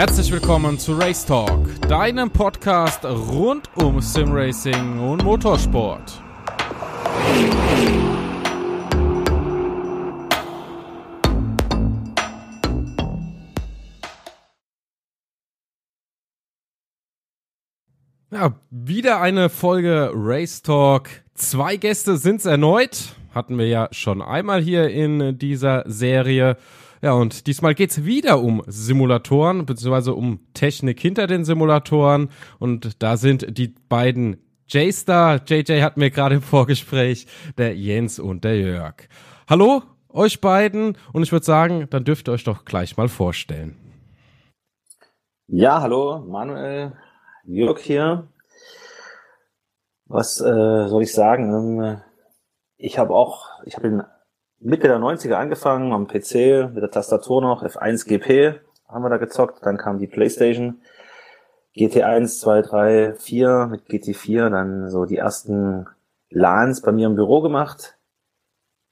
Herzlich willkommen zu Race Talk, deinem Podcast rund um Simracing und Motorsport. Ja, wieder eine Folge Race Talk. Zwei Gäste sind es erneut. Hatten wir ja schon einmal hier in dieser Serie. Ja, und diesmal geht's wieder um Simulatoren, beziehungsweise um Technik hinter den Simulatoren. Und da sind die beiden J-Star, JJ hat mir gerade im Vorgespräch, der Jens und der Jörg. Hallo, euch beiden. Und ich würde sagen, dann dürft ihr euch doch gleich mal vorstellen. Ja, hallo, Manuel, Jörg hier. Was äh, soll ich sagen? Ähm, ich habe auch, ich habe in Mitte der 90er angefangen am PC mit der Tastatur noch, F1 GP haben wir da gezockt, dann kam die Playstation, GT1, 2, 3, 4 mit GT4, dann so die ersten LANs bei mir im Büro gemacht.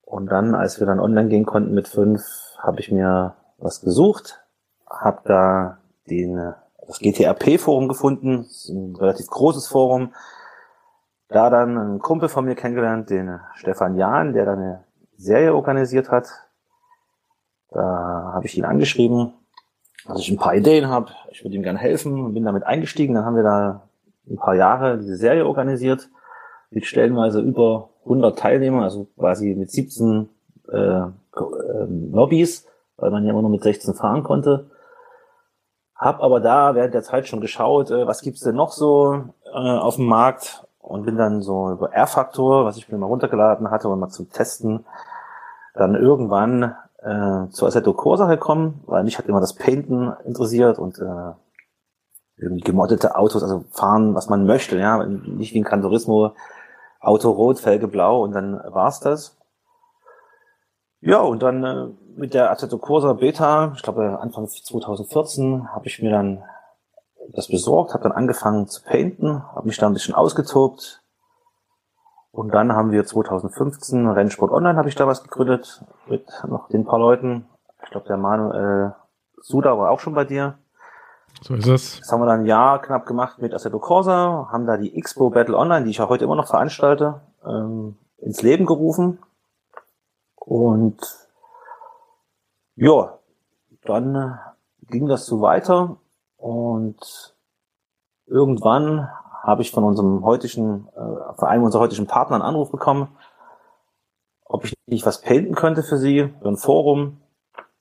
Und dann, als wir dann online gehen konnten mit 5, habe ich mir was gesucht, habe da den, das GTRP-Forum gefunden, ein relativ großes Forum, da dann einen Kumpel von mir kennengelernt, den Stefan Jahn, der dann eine Serie organisiert hat. Da habe ich ihn angeschrieben, dass ich ein paar Ideen habe. Ich würde ihm gerne helfen und bin damit eingestiegen. Dann haben wir da ein paar Jahre diese Serie organisiert mit stellenweise über 100 Teilnehmer, also quasi mit 17 äh, äh, Lobbys, weil man ja immer nur mit 16 fahren konnte. Hab aber da während der Zeit schon geschaut, äh, was gibt's denn noch so äh, auf dem Markt und bin dann so über R-Faktor, was ich mir mal runtergeladen hatte und mal zum Testen, dann irgendwann äh, zu Assetto Corsa gekommen, weil mich hat immer das Painten interessiert und äh, irgendwie gemoddete Autos, also fahren, was man möchte, ja, nicht wie ein Gran Turismo, Auto rot, Felge blau und dann war's das. Ja, und dann äh, mit der Assetto Corsa Beta, ich glaube Anfang 2014, habe ich mir dann das besorgt, habe dann angefangen zu painten, habe mich da ein bisschen ausgetobt, und dann haben wir 2015 Rennsport Online habe ich da was gegründet mit noch den paar Leuten. Ich glaube, der Manuel Suda war auch schon bei dir. So ist es. Das haben wir dann ein Jahr knapp gemacht mit Assetto Corsa, haben da die Expo Battle Online, die ich ja heute immer noch veranstalte, ähm, ins Leben gerufen. Und ja, dann äh, ging das so weiter und irgendwann habe ich von unserem heutigen, äh, von einem unserer heutigen Partner einen Anruf bekommen, ob ich nicht was painten könnte für sie, für ein Forum.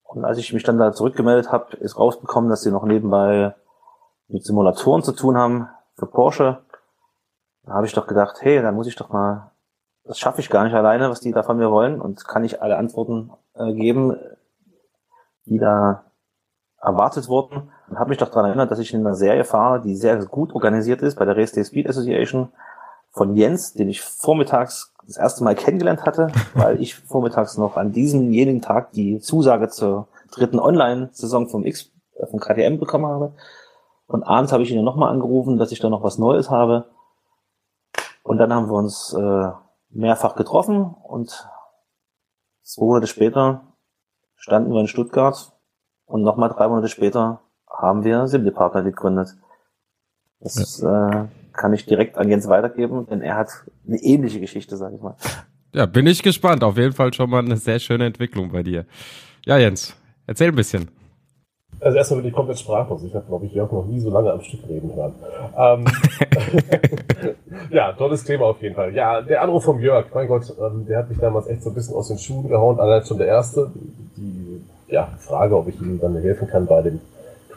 Und als ich mich dann da zurückgemeldet habe, ist rausbekommen, dass sie noch nebenbei mit Simulatoren zu tun haben für Porsche. Da habe ich doch gedacht, hey, dann muss ich doch mal, das schaffe ich gar nicht alleine, was die da von mir wollen und kann ich alle Antworten äh, geben, die da erwartet wurden und habe mich doch daran erinnert, dass ich in einer Serie fahre, die sehr gut organisiert ist bei der Race Day Speed Association von Jens, den ich vormittags das erste Mal kennengelernt hatte, weil ich vormittags noch an diesemjenigen Tag die Zusage zur dritten Online-Saison vom X, äh, vom KTM bekommen habe. Und abends habe ich ihn nochmal angerufen, dass ich da noch was Neues habe. Und dann haben wir uns äh, mehrfach getroffen und zwei Monate später standen wir in Stuttgart und nochmal drei Monate später haben wir Simple Partner gegründet. Das ja. äh, kann ich direkt an Jens weitergeben, denn er hat eine ähnliche Geschichte, sage ich mal. Ja, bin ich gespannt. Auf jeden Fall schon mal eine sehr schöne Entwicklung bei dir. Ja, Jens, erzähl ein bisschen. Also erstmal bin ich komplett sprachlos. Ich habe, glaube ich, Jörg noch nie so lange am Stück reden hören. Ähm, ja, tolles Thema auf jeden Fall. Ja, der Anruf vom Jörg, mein Gott, ähm, der hat mich damals echt so ein bisschen aus den Schuhen gehauen. Allein schon der erste. Die ja, Frage, ob ich ihm dann helfen kann bei dem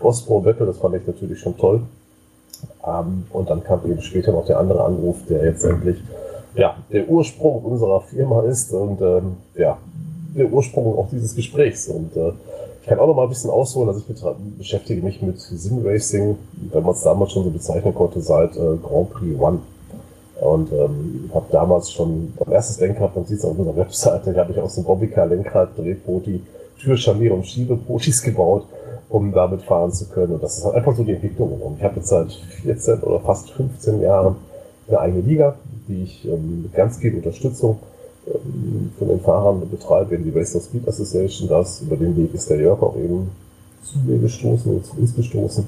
Cross-Pro-Battle, das fand ich natürlich schon toll. Ähm, und dann kam eben später noch der andere Anruf, der jetzt endlich ja, der Ursprung unserer Firma ist und ähm, ja, der Ursprung auch dieses Gesprächs. Und äh, ich kann auch noch mal ein bisschen ausholen, also ich beschäftige mich mit Sim-Racing, wenn man es damals schon so bezeichnen konnte, seit äh, Grand Prix One. Und ähm, habe damals schon mein erstes Lenkrad, man sieht es auf unserer Webseite, habe ich aus dem Bobbycar-Lenkrad, Drehpoti, Türscharnier und Schiebepotis gebaut, um damit fahren zu können. Und das ist halt einfach so die Entwicklung. Und ich habe jetzt seit 14 oder fast 15 Jahren eine eigene Liga, die ich ähm, mit ganz viel Unterstützung ähm, von den Fahrern betreibe, in die Western Speed Association. Das über den Weg ist der Jörg auch eben zu mir gestoßen und zu uns gestoßen.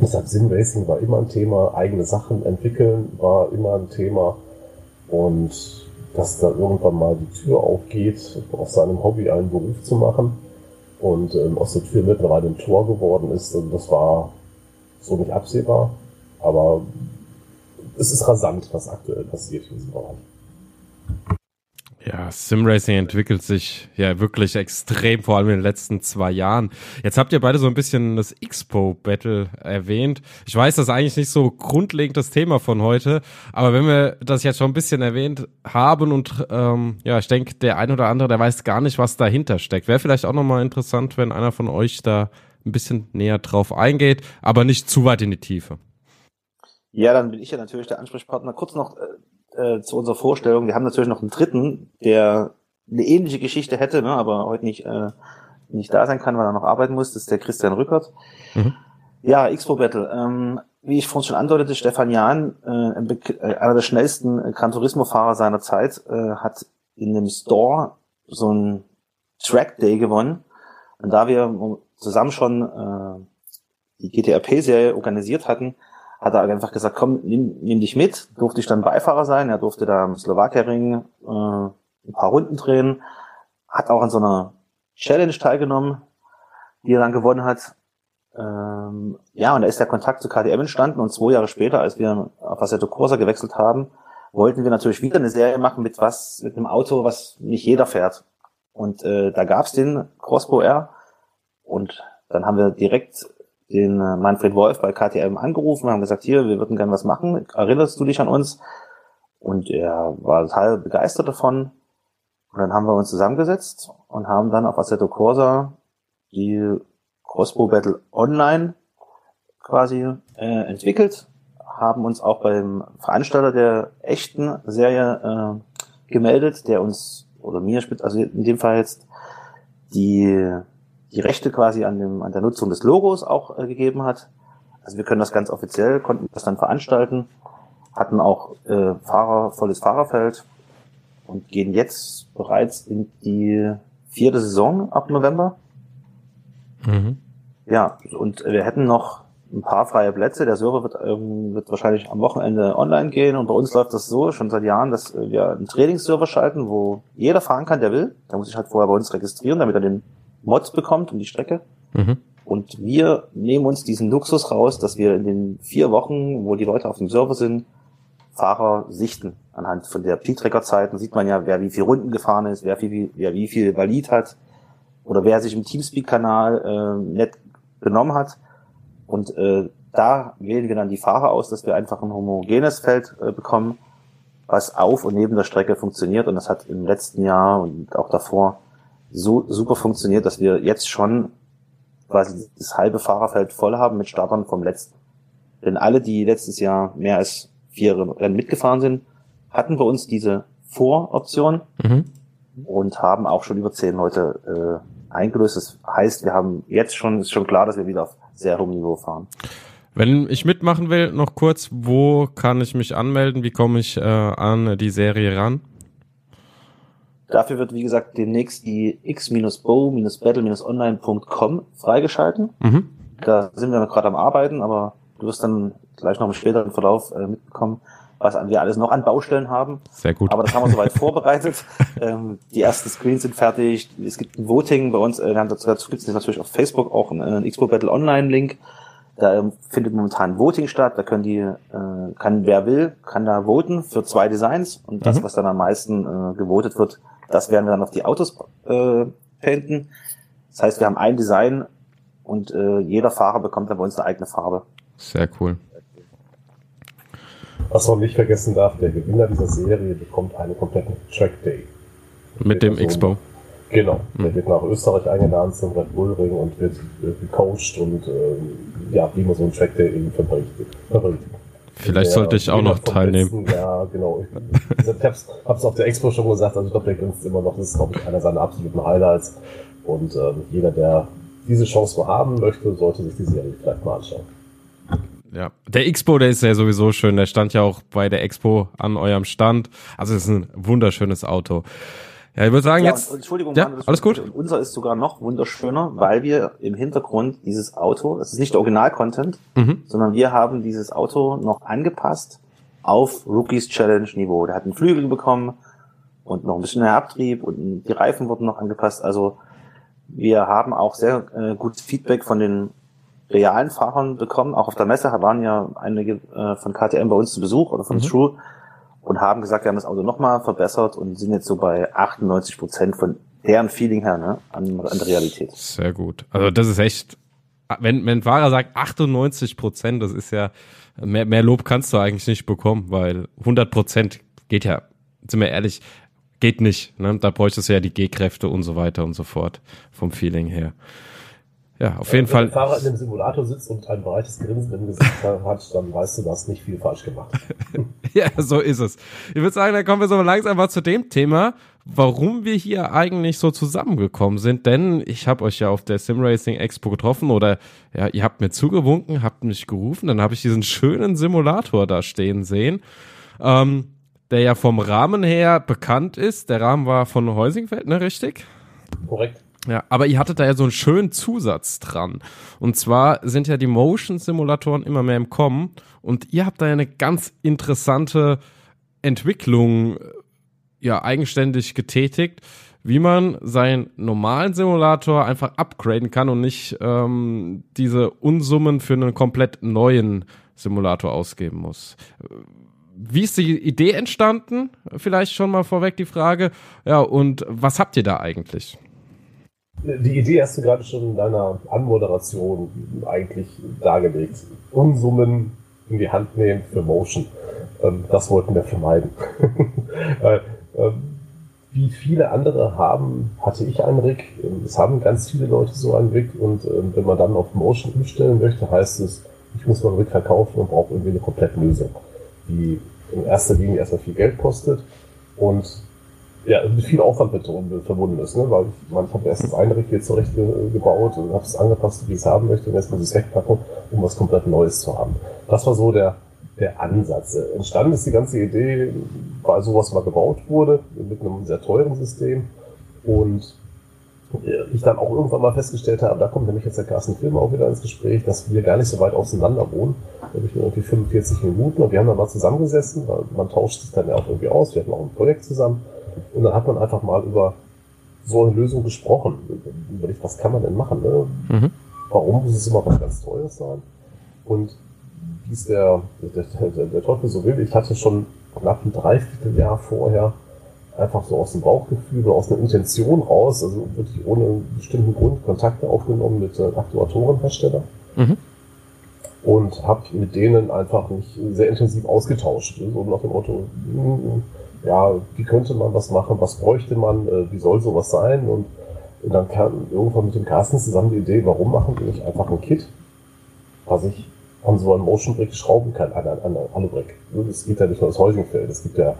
Deshalb Sim-Racing war immer ein Thema, eigene Sachen entwickeln war immer ein Thema und dass da irgendwann mal die Tür aufgeht, aus seinem Hobby einen Beruf zu machen und ähm, aus der Tür mittlerweile ein Tor geworden ist, also das war so nicht absehbar, aber es ist rasant, was aktuell passiert in diesem Bereich. Ja, Simracing entwickelt sich ja wirklich extrem, vor allem in den letzten zwei Jahren. Jetzt habt ihr beide so ein bisschen das Expo-Battle erwähnt. Ich weiß, das ist eigentlich nicht so grundlegend das Thema von heute, aber wenn wir das jetzt schon ein bisschen erwähnt haben und ähm, ja, ich denke, der ein oder andere, der weiß gar nicht, was dahinter steckt. Wäre vielleicht auch nochmal interessant, wenn einer von euch da ein bisschen näher drauf eingeht, aber nicht zu weit in die Tiefe. Ja, dann bin ich ja natürlich der Ansprechpartner. Kurz noch äh, äh, zu unserer Vorstellung. Wir haben natürlich noch einen dritten, der eine ähnliche Geschichte hätte, ne, aber heute nicht, äh, nicht da sein kann, weil er noch arbeiten muss. Das ist der Christian Rückert. Mhm. Ja, Expo Battle. Ähm, wie ich vorhin schon andeutete, Stefan Jahn, äh, äh einer der schnellsten äh, Gran Turismo-Fahrer seiner Zeit, äh, hat in dem Store so ein Track Day gewonnen. Und da wir zusammen schon äh, die GTRP-Serie organisiert hatten, hat er einfach gesagt, komm, nimm, nimm dich mit. Durfte ich dann Beifahrer sein. Er durfte da im Slowakia-Ring äh, ein paar Runden drehen. Hat auch an so einer Challenge teilgenommen, die er dann gewonnen hat. Ähm, ja, und da ist der Kontakt zu KTM entstanden. Und zwei Jahre später, als wir auf Assetto Corsa gewechselt haben, wollten wir natürlich wieder eine Serie machen mit was, mit einem Auto, was nicht jeder fährt. Und äh, da gab's den Crossbow R. Und dann haben wir direkt den äh, Manfred Wolf bei KTM angerufen, haben gesagt, hier, wir würden gerne was machen. Erinnerst du dich an uns? Und er war total begeistert davon. Und dann haben wir uns zusammengesetzt und haben dann auf Assetto Corsa die Crossbow Battle Online quasi äh, entwickelt, haben uns auch beim Veranstalter der echten Serie äh, gemeldet, der uns, oder mir, also in dem Fall jetzt, die die Rechte quasi an, dem, an der Nutzung des Logos auch äh, gegeben hat. Also wir können das ganz offiziell, konnten das dann veranstalten, hatten auch äh, Fahrer, volles Fahrerfeld und gehen jetzt bereits in die vierte Saison ab November. Mhm. Ja, und wir hätten noch ein paar freie Plätze. Der Server wird, ähm, wird wahrscheinlich am Wochenende online gehen und bei uns läuft das so schon seit Jahren, dass wir einen Trainingsserver schalten, wo jeder fahren kann, der will. Da muss sich halt vorher bei uns registrieren, damit er den Mods bekommt um die Strecke. Mhm. Und wir nehmen uns diesen Luxus raus, dass wir in den vier Wochen, wo die Leute auf dem Server sind, Fahrer sichten. Anhand von der Peak-Tracker-Zeiten sieht man ja, wer wie viel Runden gefahren ist, wer, viel, wer wie viel Valid hat oder wer sich im Teamspeak-Kanal äh, nett genommen hat. Und äh, da wählen wir dann die Fahrer aus, dass wir einfach ein homogenes Feld äh, bekommen, was auf und neben der Strecke funktioniert. Und das hat im letzten Jahr und auch davor so super funktioniert, dass wir jetzt schon quasi das halbe Fahrerfeld voll haben mit Startern vom letzten. Denn alle, die letztes Jahr mehr als vier Rennen mitgefahren sind, hatten bei uns diese Voroption mhm. und haben auch schon über zehn Leute äh, eingelöst. Das heißt, wir haben jetzt schon, ist schon klar, dass wir wieder auf sehr hohem Niveau fahren. Wenn ich mitmachen will, noch kurz, wo kann ich mich anmelden? Wie komme ich äh, an die Serie ran? Dafür wird, wie gesagt, demnächst die x-bow-battle-online.com freigeschalten. Mhm. Da sind wir noch gerade am Arbeiten, aber du wirst dann gleich noch im späteren Verlauf äh, mitbekommen, was wir alles noch an Baustellen haben. Sehr gut. Aber das haben wir soweit vorbereitet. Ähm, die ersten Screens sind fertig. Es gibt ein Voting bei uns. Äh, dazu, dazu gibt es natürlich auf Facebook auch einen, einen Expo Battle Online Link. Da ähm, findet momentan Voting statt. Da können die, äh, kann wer will, kann da voten für zwei Designs und das, mhm. was dann am meisten äh, gewotet wird, das werden wir dann auf die Autos äh, painten. Das heißt, wir haben ein Design und äh, jeder Fahrer bekommt dann bei uns eine eigene Farbe. Sehr cool. Was man nicht vergessen darf, der Gewinner dieser Serie bekommt einen kompletten Track Day. Mit dem Expo. Genau. Mhm. Der wird nach Österreich eingeladen zum Red Bull Ring und wird, wird gecoacht und äh, ja, wie man so einen Track Day eben verbringt. verbringt. Vielleicht sollte ich auch noch teilnehmen. Letzten, ja, genau. Ich, hab's, hab's auf der Expo schon gesagt, also ich glaube, der grinst immer noch, das ist, glaube ich, einer seiner absoluten Highlights. Und ähm, jeder, der diese Chance mal haben möchte, sollte sich die Serie vielleicht mal anschauen. Ja, der Expo, der ist ja sowieso schön. Der stand ja auch bei der Expo an eurem Stand. Also es ist ein wunderschönes Auto. Ja, ich würde sagen, Ja, jetzt. und, Entschuldigung, Ja, Mann, alles gut. Und unser ist sogar noch wunderschöner, weil wir im Hintergrund dieses Auto, das ist nicht der Original-Content, Mhm. sondern wir haben dieses Auto noch angepasst auf Rookies Challenge Niveau. Der hat einen Flügel bekommen und noch ein bisschen mehr Abtrieb und die Reifen wurden noch angepasst. Also wir haben auch sehr äh, gutes Feedback von den realen Fahrern bekommen. Auch auf der Messe waren ja einige äh, von KTM bei uns zu Besuch oder von Mhm. True und haben gesagt, wir haben das Auto nochmal verbessert und sind jetzt so bei 98 Prozent von deren Feeling her ne, an, an der Realität. Sehr gut. Also das ist echt, wenn, wenn Fahrer sagt 98 Prozent, das ist ja, mehr, mehr Lob kannst du eigentlich nicht bekommen, weil 100 Prozent geht ja, sind wir ehrlich, geht nicht. Ne? Da bräuchtest du ja die G-Kräfte und so weiter und so fort vom Feeling her. Ja, auf jeden Wenn Fall. der Fahrer in dem Simulator sitzt und ein breites Grinsen im Gesicht hat, dann weißt du, du hast nicht viel falsch gemacht. Ja, so ist es. Ich würde sagen, dann kommen wir so langsam mal zu dem Thema, warum wir hier eigentlich so zusammengekommen sind. Denn ich habe euch ja auf der Simracing Expo getroffen oder ja, ihr habt mir zugewunken, habt mich gerufen, dann habe ich diesen schönen Simulator da stehen sehen, ähm, der ja vom Rahmen her bekannt ist. Der Rahmen war von Heusingfeld, ne, richtig? Korrekt. Ja, aber ihr hattet da ja so einen schönen Zusatz dran. Und zwar sind ja die Motion-Simulatoren immer mehr im Kommen und ihr habt da ja eine ganz interessante Entwicklung äh, ja eigenständig getätigt, wie man seinen normalen Simulator einfach upgraden kann und nicht ähm, diese Unsummen für einen komplett neuen Simulator ausgeben muss. Wie ist die Idee entstanden? Vielleicht schon mal vorweg die Frage. Ja, und was habt ihr da eigentlich? Die Idee hast du gerade schon in deiner Anmoderation eigentlich dargelegt. Unsummen in die Hand nehmen für Motion. Ähm, Das wollten wir vermeiden. Weil, ähm, Wie viele andere haben, hatte ich einen Rig. Ähm, Es haben ganz viele Leute so einen Rig und wenn man dann auf Motion umstellen möchte, heißt es, ich muss meinen Rig verkaufen und brauche irgendwie eine komplette Lösung, die in erster Linie erstmal viel Geld kostet und ja, mit viel Aufwand mit verbunden ist, ne? weil man, habe erst das eine Rig hier zurecht ge- gebaut und habe es angepasst, wie ich es haben möchte, und jetzt muss ich es wegpacken, um was komplett Neues zu haben. Das war so der, der Ansatz. Entstanden ist die ganze Idee, weil sowas mal gebaut wurde, mit einem sehr teuren System und äh, ich dann auch irgendwann mal festgestellt habe, da kommt nämlich jetzt der Carsten Film auch wieder ins Gespräch, dass wir gar nicht so weit auseinander wohnen. Da habe ich nur irgendwie 45 Minuten und wir haben dann mal zusammengesessen, weil man tauscht sich dann ja auch irgendwie aus, wir hatten auch ein Projekt zusammen und dann hat man einfach mal über so eine Lösung gesprochen. Überlegt, was kann man denn machen? Ne? Mhm. Warum muss es immer was ganz Teures sein? Und wie es der, der, der, der Teufel so will, ich hatte schon knapp ein Dreivierteljahr vorher einfach so aus dem Bauchgefühl, oder aus einer Intention raus, also wirklich ohne einen bestimmten Grund Kontakte aufgenommen mit äh, Aktuatorenherstellern Mhm. und habe mit denen einfach mich sehr intensiv ausgetauscht. So nach dem Motto, hm, ja, wie könnte man was machen, was bräuchte man, äh, wie soll sowas sein? Und, und dann kam irgendwann mit dem Carsten zusammen die Idee, warum machen wir nicht einfach ein Kit, was ich an so einem Motion Brick schrauben kann, an an- an eine Alubrick. Das geht ja nicht nur aus Heusingfeld, es gibt ja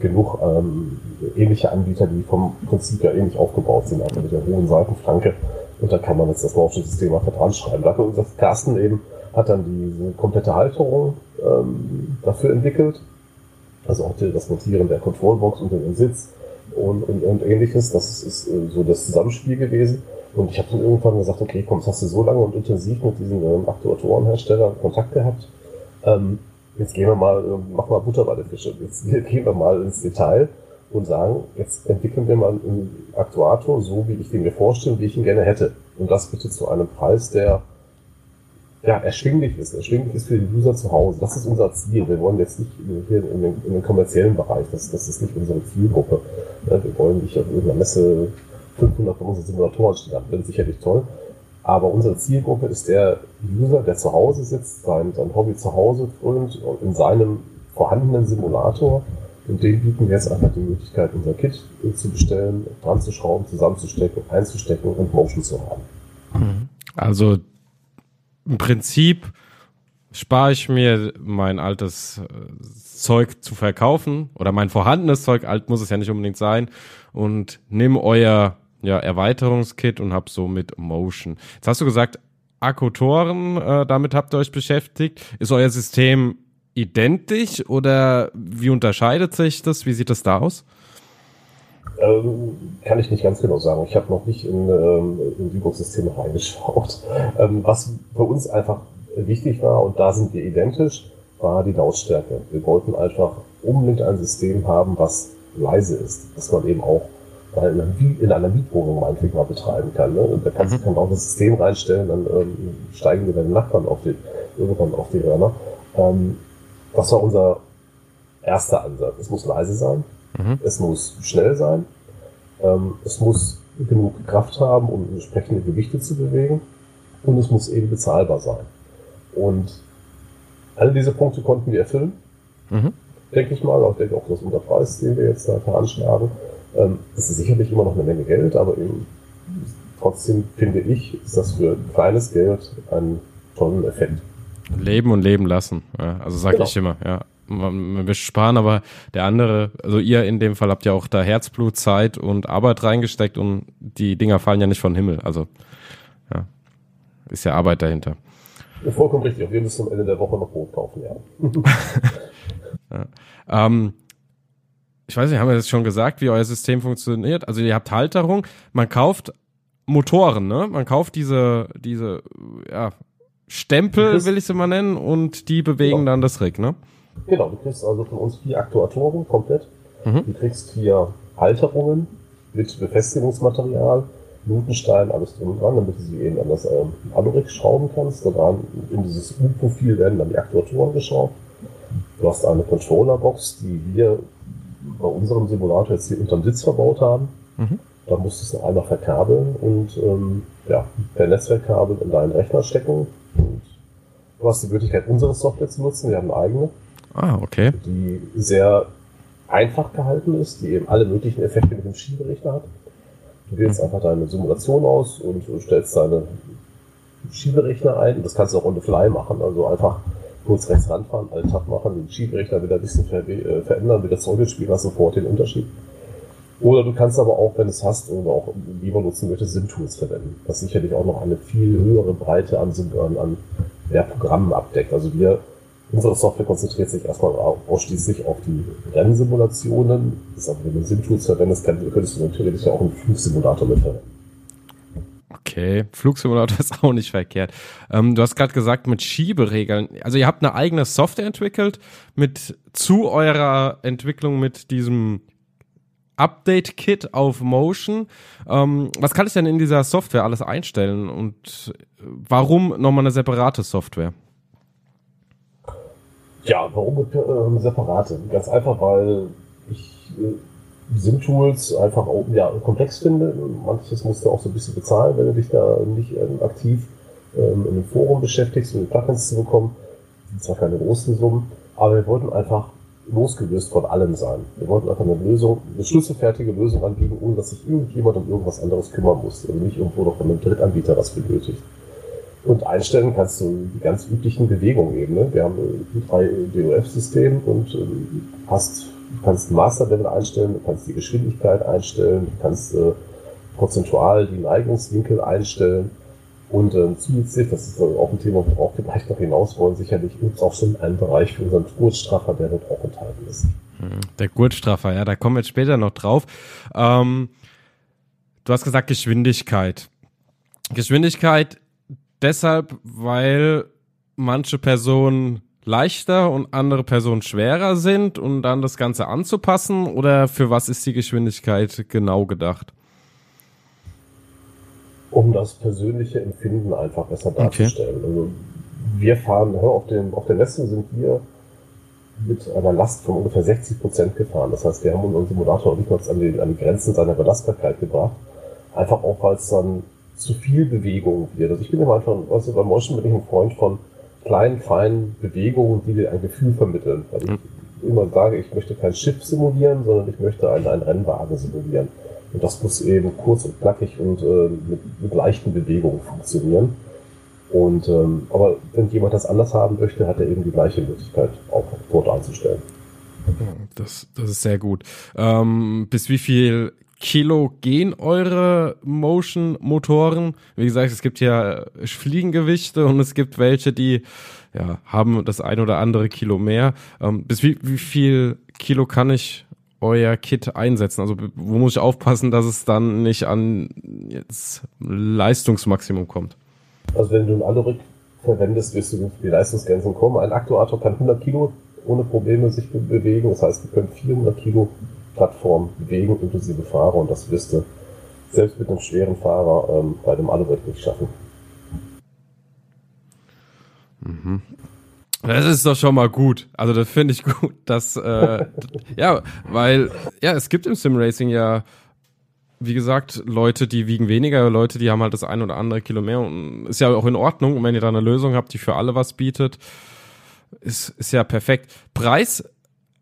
genug ähm, ähnliche Anbieter, die vom Prinzip ja ähnlich aufgebaut sind, also mit der hohen Seitenflanke. Und da kann man jetzt das Motion-System einfach dran schreiben. Da hat unser Carsten eben, hat dann diese komplette Halterung ähm, dafür entwickelt. Also auch das Montieren der Controlbox unter dem Sitz und, und, und ähnliches. Das ist äh, so das Zusammenspiel gewesen. Und ich habe dann irgendwann gesagt, okay, komm, jetzt hast du so lange und intensiv mit diesen ähm, Aktuatorenherstellern Kontakt gehabt. Ähm, jetzt gehen wir mal, ähm, mach mal Butter bei den Fische. Jetzt gehen wir mal ins Detail und sagen, jetzt entwickeln wir mal einen Aktuator, so wie ich den mir vorstelle, wie ich ihn gerne hätte. Und das bitte zu einem Preis, der ja, erschwinglich ist. Erschwinglich ist für den User zu Hause. Das ist unser Ziel. Wir wollen jetzt nicht hier in den, in den kommerziellen Bereich. Das, das ist nicht unsere Zielgruppe. Wir wollen nicht auf irgendeiner Messe 500 von unseren Simulatoren stehen. Das ist sicherlich toll. Aber unsere Zielgruppe ist der User, der zu Hause sitzt, sein, sein Hobby zu Hause frönt und in seinem vorhandenen Simulator. Und dem bieten wir jetzt einfach die Möglichkeit, unser Kit zu bestellen, dran zu schrauben, zusammenzustecken, einzustecken und Motion zu haben. Also im Prinzip spare ich mir mein altes äh, Zeug zu verkaufen oder mein vorhandenes Zeug, alt muss es ja nicht unbedingt sein, und nehme euer ja, Erweiterungskit und hab so mit Motion. Jetzt hast du gesagt, Akkutoren, äh, damit habt ihr euch beschäftigt. Ist euer System identisch oder wie unterscheidet sich das? Wie sieht das da aus? Äh, Ähm, kann ich nicht ganz genau sagen. Ich habe noch nicht in, ähm, in die Systeme reingeschaut. Ähm, was für uns einfach wichtig war, und da sind wir identisch, war die Lautstärke. Wir wollten einfach unbedingt ein System haben, was leise ist, dass man eben auch in einer Mietwohnung meinetwegen mal betreiben kann. Ne? Und da kannst du mhm. auch das System reinstellen, dann ähm, steigen dir deine Nachbarn auf die, irgendwann auf die Hörner. Ähm, das war unser erster Ansatz. Es muss leise sein, mhm. es muss schnell sein, ähm, es muss genug Kraft haben, um entsprechende Gewichte zu bewegen und es muss eben bezahlbar sein. Und alle diese Punkte konnten wir erfüllen, mhm. denke ich mal. Auch denke auch das Unterpreis, den wir jetzt da veranschlagen. Ähm, das ist sicherlich immer noch eine Menge Geld, aber eben trotzdem finde ich, ist das für kleines Geld ein tollen Effekt. Leben und leben lassen. Ja, also sage genau. ich immer, ja. Man will sparen, aber der andere, also ihr in dem Fall habt ja auch da Herzblut, Zeit und Arbeit reingesteckt und die Dinger fallen ja nicht vom Himmel. Also ja, ist ja Arbeit dahinter. Ja, vollkommen richtig. Wir müssen am Ende der Woche noch Brot kaufen, ja. ja. Ähm, ich weiß nicht, haben wir das schon gesagt, wie euer System funktioniert? Also ihr habt Halterung, man kauft Motoren, ne? Man kauft diese, diese, ja, Stempel, will ich sie mal nennen, und die bewegen genau. dann das Rig, ne? Genau, du kriegst also von uns vier Aktuatoren komplett. Mhm. Du kriegst vier Halterungen mit Befestigungsmaterial, Lutenstein, alles drum und dran, damit du sie eben an das ähm, Anorik schrauben kannst. Da dran, in dieses U-Profil werden dann die Aktuatoren geschraubt. Du hast eine Controllerbox, die wir bei unserem Simulator jetzt hier unterm Sitz verbaut haben. Mhm. Da musst du es einmal verkabeln und ähm, ja, per Netzwerkkabel in deinen Rechner stecken. Und du hast die Möglichkeit, unsere Software zu nutzen. Wir haben eine eigene. Ah, okay. Die sehr einfach gehalten ist, die eben alle möglichen Effekte mit dem Schieberichter hat. Du wählst einfach deine Simulation aus und stellst deine Schieberichter ein. Und das kannst du auch on the fly machen. Also einfach kurz rechts ranfahren, alle Tab machen, den Schieberichter wieder ein bisschen ver äh, verändern, wieder zurückspielen, hast sofort den Unterschied. Oder du kannst aber auch, wenn du es hast oder auch lieber nutzen möchtest, SIM-Tools verwenden, was sicherlich auch noch eine viel höhere Breite an, an, an Programmen abdeckt. Also wir, unsere Software konzentriert sich erstmal ausschließlich auf die Rennsimulationen. Das aber, wenn du SIM-Tools verwendest, könntest du natürlich auch einen Flugsimulator mitverwenden. Okay, Flugsimulator ist auch nicht verkehrt. Ähm, du hast gerade gesagt, mit Schieberegeln. Also ihr habt eine eigene Software entwickelt mit zu eurer Entwicklung mit diesem Update-Kit auf Motion. Ähm, was kann ich denn in dieser Software alles einstellen und warum nochmal eine separate Software? Ja, warum äh, separate? Ganz einfach, weil ich äh, SIM-Tools einfach ja, komplex finde. Manches musst du auch so ein bisschen bezahlen, wenn du dich da nicht ähm, aktiv ähm, in einem Forum beschäftigst, um die Plugins zu bekommen. Das sind zwar keine großen Summen, aber wir wollten einfach losgelöst von allem sein. Wir wollten einfach eine Lösung, eine schlüsselfertige Lösung anbieten, ohne dass sich irgendjemand um irgendwas anderes kümmern muss. Also nicht irgendwo noch von einem Drittanbieter was benötigt. Und einstellen kannst du die ganz üblichen Bewegungen eben. Ne? Wir haben ein 3 DOF-System und ähm, hast Du kannst Master-Level einstellen, du kannst die Geschwindigkeit einstellen, du kannst äh, prozentual die Neigungswinkel einstellen. Und ähm, zusätzlich, das ist auch ein Thema, worauf wir gleich noch hinaus wollen, sicherlich gibt es auch schon einen Bereich für unseren Gurtstraffer, der dort auch enthalten ist. Hm, der Gurtstraffer, ja, da kommen wir jetzt später noch drauf. Ähm, du hast gesagt Geschwindigkeit. Geschwindigkeit deshalb, weil manche Personen leichter und andere Personen schwerer sind und dann das Ganze anzupassen? Oder für was ist die Geschwindigkeit genau gedacht? Um das persönliche Empfinden einfach besser darzustellen. Okay. Also wir fahren, auf, dem, auf der Messe sind wir mit einer Last von ungefähr 60 Prozent gefahren. Das heißt, wir haben unseren Simulator nicht mal an die, an die Grenzen seiner Belastbarkeit gebracht. Einfach auch, weil es dann zu viel Bewegung wird. Also ich bin immer einfach, also beim Motion bin ich ein Freund von, kleinen, feinen Bewegungen, die dir ein Gefühl vermitteln. Weil ich immer sage, ich möchte kein Schiff simulieren, sondern ich möchte einen, einen Rennwagen simulieren. Und das muss eben kurz und knackig und äh, mit, mit leichten Bewegungen funktionieren. Und ähm, aber wenn jemand das anders haben möchte, hat er eben die gleiche Möglichkeit, auch dort einzustellen. Das, das ist sehr gut. Ähm, bis wie viel Kilo gehen eure Motion-Motoren? Wie gesagt, es gibt ja Fliegengewichte und es gibt welche, die ja, haben das ein oder andere Kilo mehr. Ähm, bis wie, wie viel Kilo kann ich euer Kit einsetzen? Also wo muss ich aufpassen, dass es dann nicht an jetzt Leistungsmaximum kommt? Also wenn du ein Aluric verwendest, wirst du die Leistungsgrenzen kommen. Ein Aktuator kann 100 Kilo ohne Probleme sich bewegen. Das heißt, du könnt 400 Kilo Plattform bewegen, inklusive Fahrer. Und das wirst du selbst mit einem schweren Fahrer ähm, bei dem Aluric nicht schaffen. Mhm. Das ist doch schon mal gut. Also das finde ich gut, dass äh, ja, weil ja, es gibt im Simracing ja wie gesagt, Leute, die wiegen weniger, Leute, die haben halt das ein oder andere Kilo mehr und ist ja auch in Ordnung. Und wenn ihr da eine Lösung habt, die für alle was bietet, ist, ist ja perfekt. Preis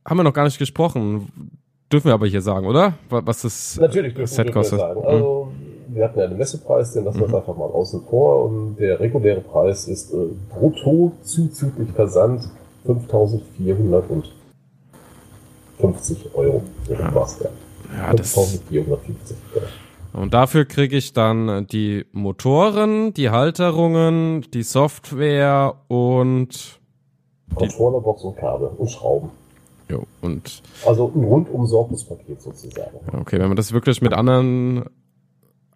haben wir noch gar nicht gesprochen. Dürfen wir aber hier sagen, oder? Was das Natürlich dürfen, Set kostet? Wir sagen. Also, wir hatten ja einen Messepreis, den lassen wir mhm. einfach mal außen vor. Und der reguläre Preis ist äh, brutto zuzüglich Versand 5.450 Euro. Ja. Ja. Ja, das Und dafür kriege ich dann die Motoren, die Halterungen, die Software und Controllerbox und Kabel und Schrauben. Jo, und also ein rundum Sorgungspaket sozusagen. Okay, wenn man das wirklich mit anderen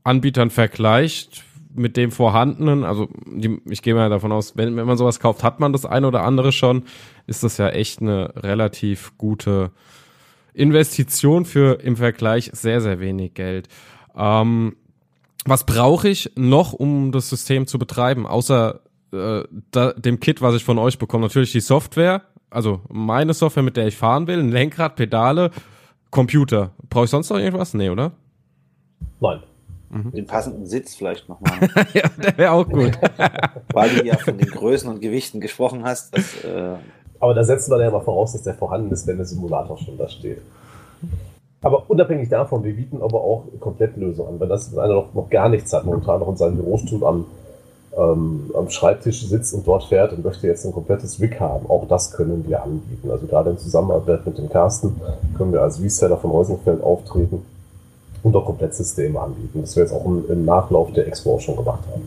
Anbietern vergleicht, mit dem vorhandenen, also die, ich gehe mal davon aus, wenn, wenn man sowas kauft, hat man das eine oder andere schon, ist das ja echt eine relativ gute Investition für im Vergleich sehr, sehr wenig Geld. Ähm, was brauche ich noch, um das System zu betreiben, außer äh, da, dem Kit, was ich von euch bekomme? Natürlich die Software, also meine Software, mit der ich fahren will, ein Lenkrad, Pedale, Computer. Brauche ich sonst noch irgendwas? Nee, oder? Nein. Mhm. Den passenden Sitz vielleicht nochmal. ja, der wäre auch gut. Weil du ja von den Größen und Gewichten gesprochen hast. Das, äh, aber da setzt man ja mal voraus, dass der vorhanden ist, wenn der Simulator schon da steht. Aber unabhängig davon, wir bieten aber auch Komplettlösungen an. Wenn das einer noch, noch gar nichts hat, momentan noch in seinem Bürostuhl am, ähm, am Schreibtisch sitzt und dort fährt und möchte jetzt ein komplettes Rig haben, auch das können wir anbieten. Also gerade in Zusammenarbeit mit dem Carsten können wir als Reseller von Häusingfeld auftreten und auch Komplettsysteme anbieten. Das wir jetzt auch im, im Nachlauf der Expo schon gemacht haben.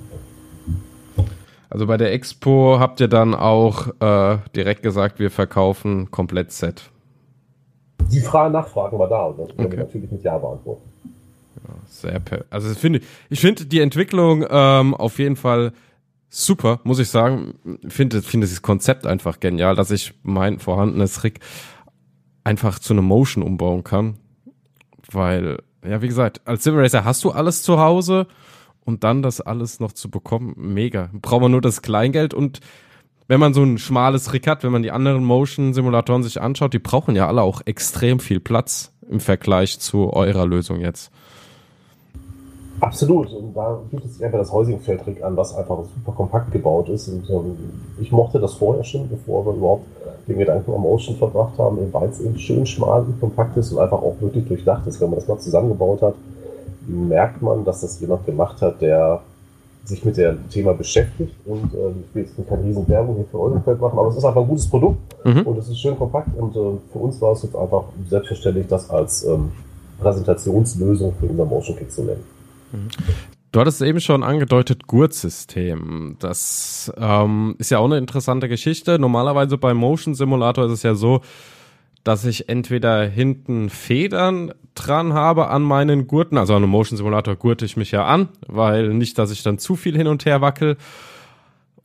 Also bei der Expo habt ihr dann auch äh, direkt gesagt, wir verkaufen komplett Set. Die Frage Nachfragen war da und das können okay. wir natürlich mit Ja beantworten. Sehr Also ich finde, ich finde die Entwicklung ähm, auf jeden Fall super, muss ich sagen. Finde, finde dieses Konzept einfach genial, dass ich mein vorhandenes Rig einfach zu einem Motion umbauen kann. Weil, ja, wie gesagt, als Simracer hast du alles zu Hause und dann das alles noch zu bekommen, mega. Braucht man nur das Kleingeld und wenn man so ein schmales Rig hat, wenn man die anderen Motion-Simulatoren sich anschaut, die brauchen ja alle auch extrem viel Platz im Vergleich zu eurer Lösung jetzt. Absolut. Und da bietet sich einfach das Häusingfeld-Rig an, was einfach super kompakt gebaut ist. Und ähm, ich mochte das vorher schon, bevor wir überhaupt den Gedanken am Motion verbracht haben, weil es eben schön schmal und kompakt ist und einfach auch wirklich durchdacht ist, wenn man das mal zusammengebaut hat merkt man, dass das jemand gemacht hat, der sich mit dem Thema beschäftigt und äh, ich will jetzt keine riesen Werbung hier für Eurofeld machen, aber es ist einfach ein gutes Produkt mhm. und es ist schön kompakt und äh, für uns war es jetzt einfach selbstverständlich, das als ähm, Präsentationslösung für unser Motion Kit zu nennen. Du hattest eben schon angedeutet, Gurtsystem. Das ähm, ist ja auch eine interessante Geschichte. Normalerweise beim Motion Simulator ist es ja so, dass ich entweder hinten Federn dran habe an meinen Gurten, also an einem Motion Simulator gurte ich mich ja an, weil nicht, dass ich dann zu viel hin und her wackel.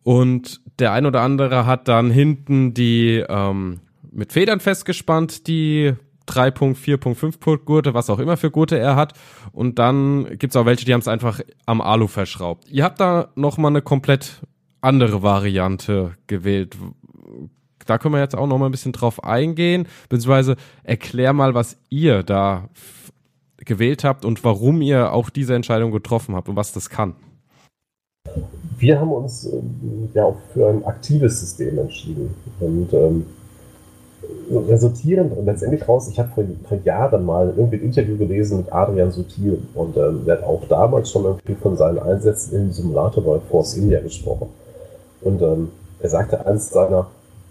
Und der ein oder andere hat dann hinten die ähm, mit Federn festgespannt, die 3.4.5 Gurte, was auch immer für Gurte er hat. Und dann gibt's auch welche, die haben es einfach am Alu verschraubt. Ihr habt da nochmal eine komplett andere Variante gewählt da können wir jetzt auch noch mal ein bisschen drauf eingehen, beziehungsweise erklär mal, was ihr da gewählt habt und warum ihr auch diese Entscheidung getroffen habt und was das kann. Wir haben uns ähm, ja auch für ein aktives System entschieden und ähm, resultierend und letztendlich raus, ich habe vor, vor, Jahren mal irgendwie ein Interview gelesen mit Adrian Sutil und ähm, der hat auch damals schon irgendwie von seinen Einsätzen im Simulator bei Force India gesprochen. Und ähm, er sagte, eines seiner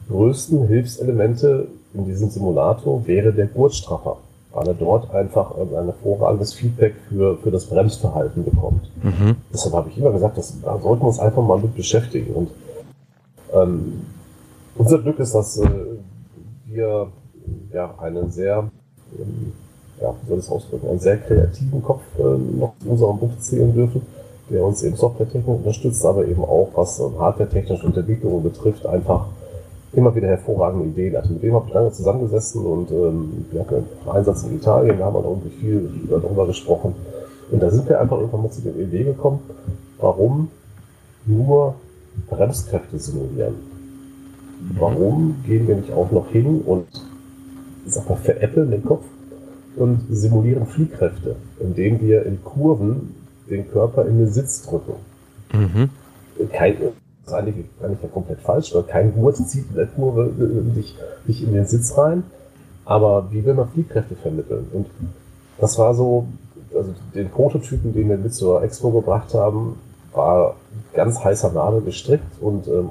größten Hilfselemente in diesem Simulator wäre der Gurtstraffer, weil er dort einfach ein hervorragendes Feedback für, für das Bremsverhalten bekommt. Mhm. Deshalb habe ich immer gesagt, dass, da sollten wir uns einfach mal mit beschäftigen. Und ähm, unser Glück ist, dass äh, wir ja, einen sehr ähm, ja, wie soll es ausdrücken, einen sehr kreativen Kopf äh, noch in unserem Buch zählen dürfen, der uns eben softwaretechnisch unterstützt, aber eben auch, was ähm, hardwaretechnische Entwicklung betrifft, einfach immer wieder hervorragende Ideen hatte. Mit dem habe ich lange zusammengesessen und ähm, wir hatten einen Einsatz in Italien, da haben wir noch irgendwie viel darüber gesprochen. Und da sind wir einfach irgendwann mal zu der Idee gekommen, warum nur Bremskräfte simulieren. Warum gehen wir nicht auch noch hin und ich sag mal, veräppeln den Kopf und simulieren Fliehkräfte, indem wir in Kurven den Körper in den Sitz drücken. Mhm. Kein, das ist eigentlich, eigentlich ja komplett falsch, weil kein Gurt zieht in der Kurve dich, dich in den Sitz rein, aber wie will man Fliehkräfte vermitteln? Und das war so, also den Prototypen, den wir mit zur Expo gebracht haben, war ganz heißer Nadel gestrickt und ähm,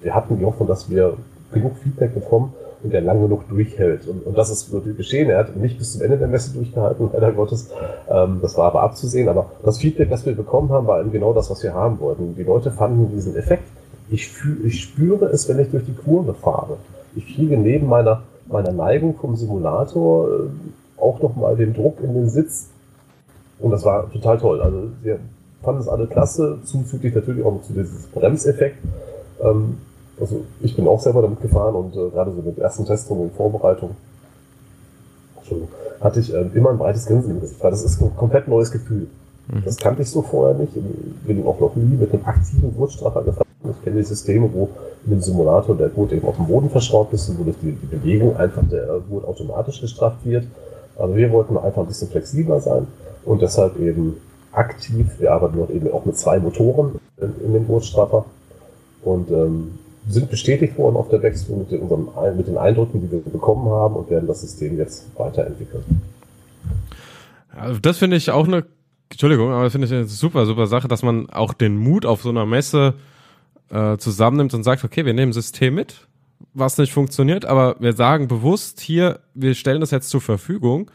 wir hatten die Hoffnung, dass wir genug Feedback bekommen und der lang genug durchhält. Und, und das ist natürlich geschehen. Er hat nicht bis zum Ende der Messe durchgehalten, leider Gottes. Ähm, das war aber abzusehen. Aber das Feedback, das wir bekommen haben, war eben genau das, was wir haben wollten. Die Leute fanden diesen Effekt. Ich, fühl, ich spüre es, wenn ich durch die Kurve fahre. Ich kriege neben meiner, meiner Neigung vom Simulator äh, auch nochmal den Druck in den Sitz. Und das war total toll. Also wir fanden es alle klasse, zuzüglich natürlich auch zu diesem Bremseffekt. Ähm, also ich bin auch selber damit gefahren und äh, gerade so mit ersten Testungen und Vorbereitung hatte ich äh, immer ein breites Grinsen im Gesicht, weil das ist ein komplett neues Gefühl. Mhm. Das kannte ich so vorher nicht. Ich bin auch noch nie mit einem aktiven Gurtstraffer gefahren. Ich kenne die Systeme, wo in dem Simulator der Gurt eben auf dem Boden verschraubt ist und wo durch die, die Bewegung einfach der Gurt automatisch gestrafft wird. Aber wir wollten einfach ein bisschen flexibler sein und deshalb eben aktiv. Wir arbeiten noch eben auch mit zwei Motoren in, in dem Gurtstraffer. Und ähm, sind bestätigt worden auf der Wechsel mit den, unseren, mit den Eindrücken, die wir bekommen haben und werden das System jetzt weiterentwickeln. Also das finde ich auch eine, Entschuldigung, aber das finde ich eine super, super Sache, dass man auch den Mut auf so einer Messe äh, zusammennimmt und sagt, okay, wir nehmen System mit, was nicht funktioniert, aber wir sagen bewusst hier, wir stellen das jetzt zur Verfügung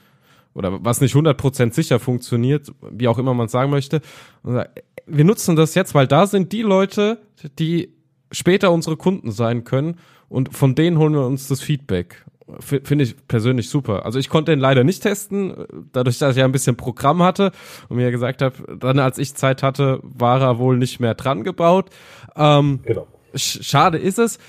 oder was nicht 100% sicher funktioniert, wie auch immer man sagen möchte. Wir nutzen das jetzt, weil da sind die Leute, die später unsere Kunden sein können und von denen holen wir uns das Feedback. Finde ich persönlich super. Also ich konnte den leider nicht testen, dadurch, dass ich ja ein bisschen Programm hatte und mir gesagt habe, dann als ich Zeit hatte, war er wohl nicht mehr dran gebaut. Ähm, genau. Schade ist es.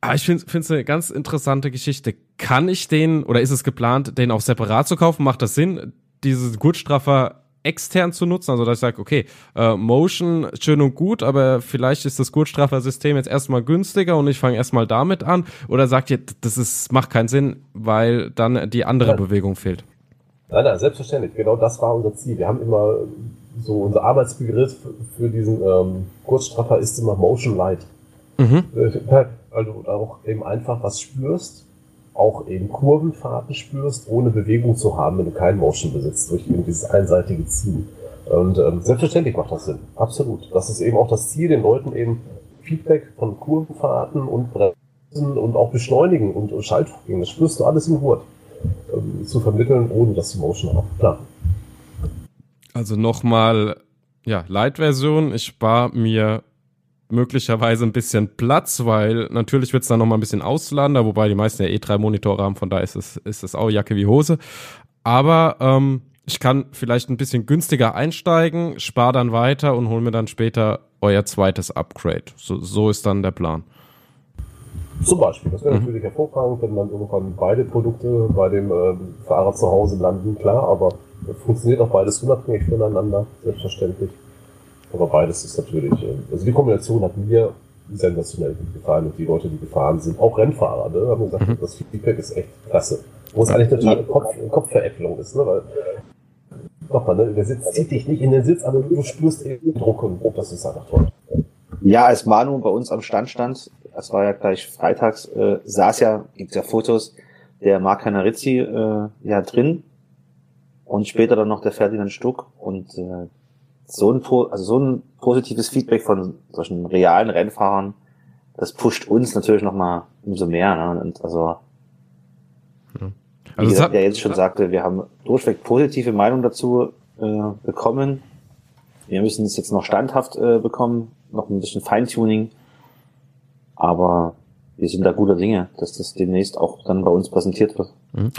Aber ich finde es eine ganz interessante Geschichte. Kann ich den, oder ist es geplant, den auch separat zu kaufen? Macht das Sinn, diese Gurtstraffer extern zu nutzen, also dass ich sage, okay, äh, Motion schön und gut, aber vielleicht ist das Gurtstraffer-System jetzt erstmal günstiger und ich fange erstmal damit an oder sagt ihr, das ist, macht keinen Sinn, weil dann die andere nein. Bewegung fehlt? Nein, nein, selbstverständlich, genau das war unser Ziel. Wir haben immer so unser Arbeitsbegriff für diesen ähm, Kurzstraffer ist immer Motion Light. Mhm. Äh, also auch eben einfach was spürst auch eben Kurvenfahrten spürst, ohne Bewegung zu haben, wenn du keinen Motion besitzt, durch eben dieses einseitige Ziehen. Und ähm, selbstverständlich macht das Sinn. Absolut. Das ist eben auch das Ziel, den Leuten eben Feedback von Kurvenfahrten und Bremsen und auch Beschleunigen und, Schaltvorgängen, das spürst du alles im Gurt, ähm, zu vermitteln, ohne dass die Motion auch klar. Also nochmal, ja, Light-Version. Ich spare mir möglicherweise ein bisschen Platz, weil natürlich wird es dann nochmal ein bisschen auslander, wobei die meisten ja eh drei Monitore haben, von da ist es, ist es auch Jacke wie Hose. Aber ähm, ich kann vielleicht ein bisschen günstiger einsteigen, spare dann weiter und hole mir dann später euer zweites Upgrade. So, so ist dann der Plan. Zum Beispiel, das wäre mhm. natürlich hervorragend, wenn dann irgendwann beide Produkte bei dem äh, Fahrer zu Hause landen, klar, aber funktioniert auch beides unabhängig voneinander, selbstverständlich. Aber beides ist natürlich, äh, also die Kombination hat mir sensationell gut gefallen und die Leute, die gefahren sind, auch Rennfahrer, ne, haben gesagt, mhm. das Feedback ist echt klasse. Wo es eigentlich eine totale Kopf, Kopfveräpplung ist, ne, weil nochmal, ne, der Sitz zieht dich nicht in den Sitz, aber du spürst eben Druck und das ist einfach toll. Ja, als Manu bei uns am Stand stand, das war ja gleich freitags, äh, saß ja, gibt's ja Fotos, der Marc Canarizzi äh, ja drin und später dann noch der Ferdinand Stuck und äh, so ein, also so ein positives Feedback von solchen realen Rennfahrern, das pusht uns natürlich nochmal umso mehr. Ne? Und also, ja. also wie gesagt, der jetzt schon sagte, wir haben durchweg positive Meinung dazu äh, bekommen. Wir müssen es jetzt noch standhaft äh, bekommen, noch ein bisschen Feintuning. Aber wir sind da guter Dinge, dass das demnächst auch dann bei uns präsentiert wird. Mhm.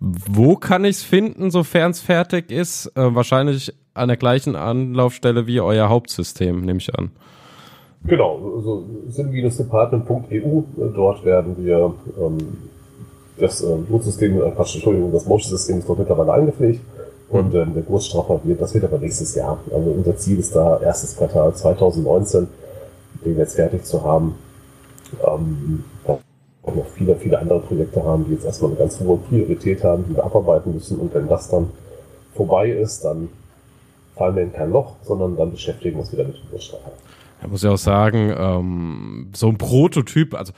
Wo kann ich es finden, sofern es fertig ist? Äh, wahrscheinlich an der gleichen Anlaufstelle wie euer Hauptsystem, nehme ich an. Genau, also sim-department.eu, dort werden wir ähm, das äh, Bootsystem, äh, Quatsch, Entschuldigung, das Motion-System ist dort mittlerweile eingepflegt und ähm, der Großstraffer wird, das wird aber nächstes Jahr. Also unser Ziel ist da erstes Quartal 2019, den jetzt fertig zu haben. Ähm, auch noch viele, viele andere Projekte haben, die jetzt erstmal eine ganz hohe Priorität haben, die wir abarbeiten müssen. Und wenn das dann vorbei ist, dann fallen wir in kein Loch, sondern dann beschäftigen wir uns wieder mit dem Großstraffer. Da muss ich auch sagen, ähm, so ein Prototyp, also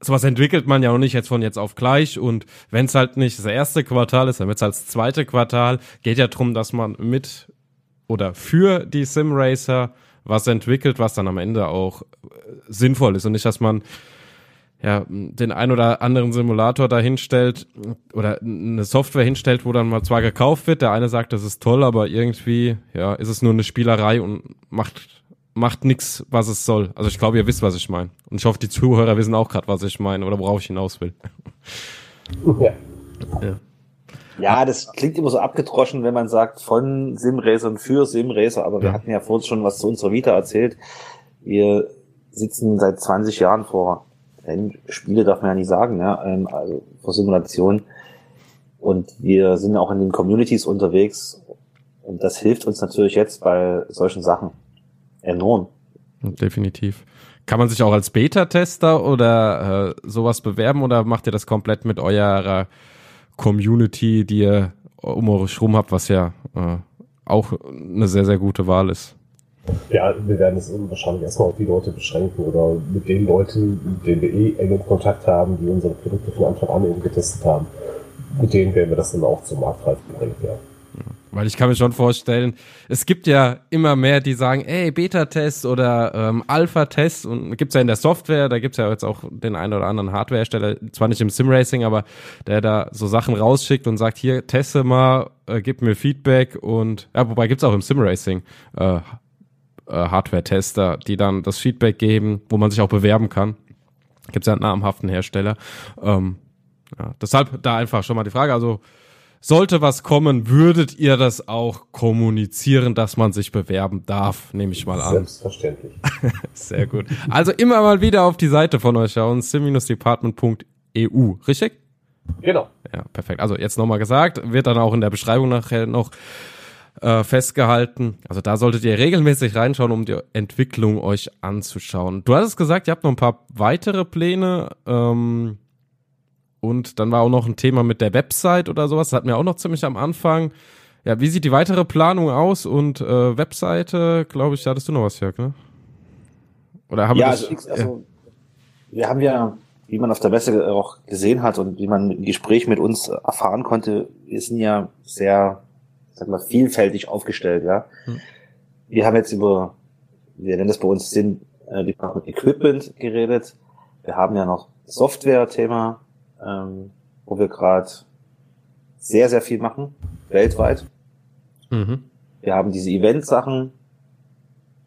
sowas entwickelt man ja auch nicht jetzt von jetzt auf gleich und wenn es halt nicht das erste Quartal ist, dann wird es halt das zweite Quartal. Geht ja darum, dass man mit oder für die Simracer was entwickelt, was dann am Ende auch äh, sinnvoll ist und nicht, dass man ja, den ein oder anderen Simulator da hinstellt oder eine Software hinstellt, wo dann mal zwar gekauft wird, der eine sagt, das ist toll, aber irgendwie, ja, ist es nur eine Spielerei und macht macht nichts, was es soll. Also ich glaube, ihr wisst, was ich meine. Und ich hoffe, die Zuhörer wissen auch gerade, was ich meine oder worauf ich hinaus will. Ja. ja. Ja, das klingt immer so abgedroschen, wenn man sagt von Simracern für Simracer, aber wir ja. hatten ja vorhin schon was zu unserer Vita erzählt. Wir sitzen seit 20 Jahren vor Spiele darf man ja nicht sagen, ähm, also vor Simulation. Und wir sind auch in den Communities unterwegs. Und das hilft uns natürlich jetzt bei solchen Sachen enorm. Definitiv. Kann man sich auch als Beta-Tester oder äh, sowas bewerben oder macht ihr das komplett mit eurer Community, die ihr um euch rum habt, was ja äh, auch eine sehr, sehr gute Wahl ist? Ja, wir werden es wahrscheinlich erstmal auf die Leute beschränken oder mit den Leuten, mit denen wir eh engen Kontakt haben, die unsere Produkte von Anfang an eben getestet haben. Mit denen werden wir das dann auch zum Marktreifen bringen, ja. Weil ich kann mir schon vorstellen, es gibt ja immer mehr, die sagen, ey, Beta-Test oder ähm, Alpha-Test und gibt's ja in der Software, da gibt's ja jetzt auch den einen oder anderen Hardware-Hersteller, zwar nicht im Sim-Racing, aber der da so Sachen rausschickt und sagt, hier, teste mal, äh, gib mir Feedback und, ja, wobei gibt's auch im Sim-Racing äh, äh, Hardware-Tester, die dann das Feedback geben, wo man sich auch bewerben kann. Gibt's ja einen namhaften Hersteller. Ähm, ja, deshalb da einfach schon mal die Frage, also sollte was kommen, würdet ihr das auch kommunizieren, dass man sich bewerben darf, nehme ich mal an. Selbstverständlich. Sehr gut. Also immer mal wieder auf die Seite von euch schauen, sim-department.eu, richtig? Genau. Ja, perfekt. Also jetzt nochmal gesagt, wird dann auch in der Beschreibung nachher noch äh, festgehalten. Also da solltet ihr regelmäßig reinschauen, um die Entwicklung euch anzuschauen. Du hast gesagt, ihr habt noch ein paar weitere Pläne. Ähm, und dann war auch noch ein Thema mit der Website oder sowas. Das hatten wir auch noch ziemlich am Anfang. Ja, wie sieht die weitere Planung aus? Und äh, Webseite, glaube ich, hattest du noch was, Jörg, ne? Oder haben ja, wir das, also, also wir haben ja, wie man auf der Messe auch gesehen hat und wie man im Gespräch mit uns erfahren konnte, wir sind ja sehr, sag mal, vielfältig aufgestellt, ja. Hm. Wir haben jetzt über, wir nennen das bei uns Sinn, äh, Department Equipment geredet. Wir haben ja noch Software-Thema, ähm, wo wir gerade sehr, sehr viel machen, weltweit. Mhm. Wir haben diese Event-Sachen,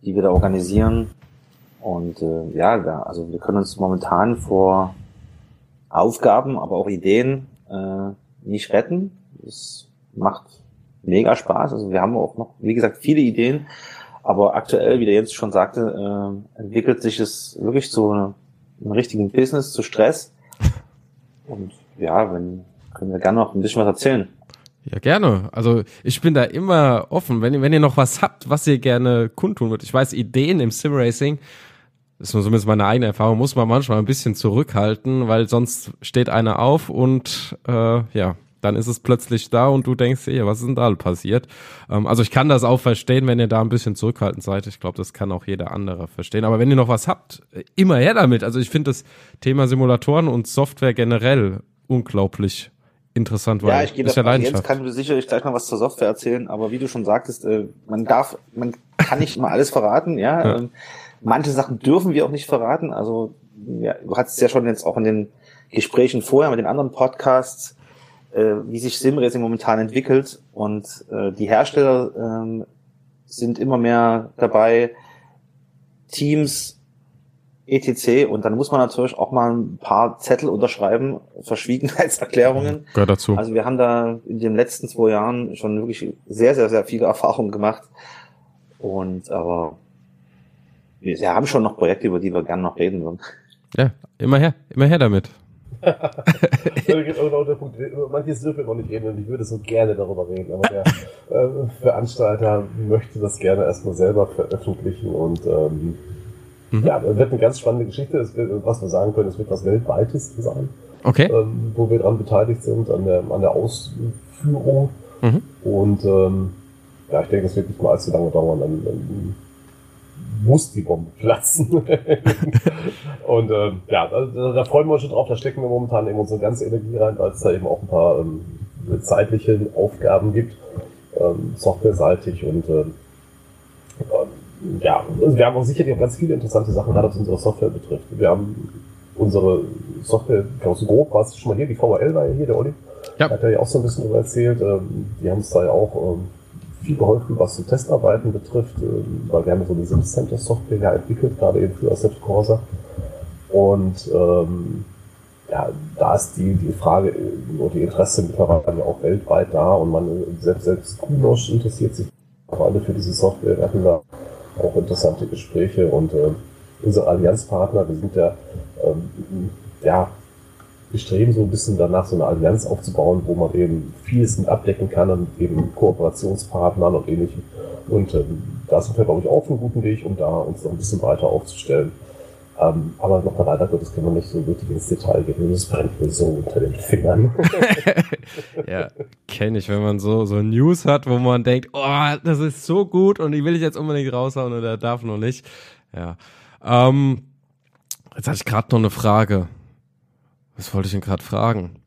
die wir da organisieren. Und äh, ja, da, also wir können uns momentan vor Aufgaben, aber auch Ideen äh, nicht retten. Es macht mega Spaß. Also wir haben auch noch, wie gesagt, viele Ideen. Aber aktuell, wie der Jens schon sagte, äh, entwickelt sich es wirklich zu einem, richtigen Business, zu Stress. Und ja, wenn, können wir gerne noch ein bisschen was erzählen. Ja, gerne. Also ich bin da immer offen. Wenn, wenn ihr noch was habt, was ihr gerne kundtun würdet. Ich weiß, Ideen im Simracing, das ist zumindest meine eigene Erfahrung, muss man manchmal ein bisschen zurückhalten, weil sonst steht einer auf und äh, ja, dann ist es plötzlich da und du denkst, ey, was ist denn da passiert? Ähm, also ich kann das auch verstehen, wenn ihr da ein bisschen zurückhaltend seid. Ich glaube, das kann auch jeder andere verstehen. Aber wenn ihr noch was habt, immer her damit. Also ich finde das Thema Simulatoren und Software generell unglaublich interessant, weil ja, ich gehe davon, ja Jens kann sicherlich gleich noch was zur Software erzählen, aber wie du schon sagtest, äh, man darf, man kann nicht immer alles verraten, ja. ja. Ähm, manche Sachen dürfen wir auch nicht verraten. Also ja, du hattest ja schon jetzt auch in den Gesprächen vorher mit den anderen Podcasts äh, wie sich Simracing momentan entwickelt und äh, die Hersteller äh, sind immer mehr dabei, Teams etc. Und dann muss man natürlich auch mal ein paar Zettel unterschreiben, Verschwiegenheitserklärungen. Gehört dazu. Also wir haben da in den letzten zwei Jahren schon wirklich sehr, sehr, sehr viele Erfahrungen gemacht. Und aber wir haben schon noch Projekte, über die wir gerne noch reden würden. Ja, immer her, immer her damit. Manches dürfen wir noch nicht reden und ich würde so gerne darüber reden, aber der äh, Veranstalter möchte das gerne erstmal selber veröffentlichen und ähm, mhm. ja, wird eine ganz spannende Geschichte. Wird, was wir sagen können, es wird was Weltweites sein, okay. ähm, wo wir daran beteiligt sind, an der, an der Ausführung. Mhm. Und ähm, ja, ich denke, es wird nicht mal allzu lange dauern. Dann, dann muss die Bombe platzen. und äh, ja, da, da, freuen wir uns schon drauf. Da stecken wir momentan eben unsere ganze Energie rein, weil es da eben auch ein paar ähm, zeitliche Aufgaben gibt, ähm, softwareseitig und äh, ähm, ja, also wir haben auch sicherlich auch ganz viele interessante Sachen, gerade was unsere Software betrifft. Wir haben unsere Software ganz grob, warst du schon mal hier, die VRL war ja hier, der Olli. Ja. Hat er ja auch so ein bisschen darüber erzählt. Ähm, die haben es da ja auch ähm, viel geholfen, was so Testarbeiten betrifft, ähm, weil wir haben so eine SimCenter Software ja entwickelt, gerade eben für Asset Corsa. Und ähm, ja, da ist die, die Frage äh, oder die Interesse mittlerweile auch weltweit da und man äh, selbst, selbst Kunosch interessiert sich vor allem für diese Software. Wir hatten da auch interessante Gespräche und äh, unsere Allianzpartner, wir sind ja, ähm, ja wir streben so ein bisschen danach, so eine Allianz aufzubauen, wo man eben vieles mit abdecken kann und eben Kooperationspartnern und ähnlichem. Und ähm, da sind wir, glaube ich, auf einem guten Weg, um da uns noch ein bisschen weiter aufzustellen. Ähm, aber noch mal leider Gottes können wir nicht so wirklich ins Detail gehen. Das brennt mir so unter den Fingern. ja, kenne ich, wenn man so, so News hat, wo man denkt, oh, das ist so gut und die will ich jetzt unbedingt raushauen und er darf noch nicht. Ja. Ähm, jetzt hatte ich gerade noch eine Frage. Was wollte ich denn gerade fragen?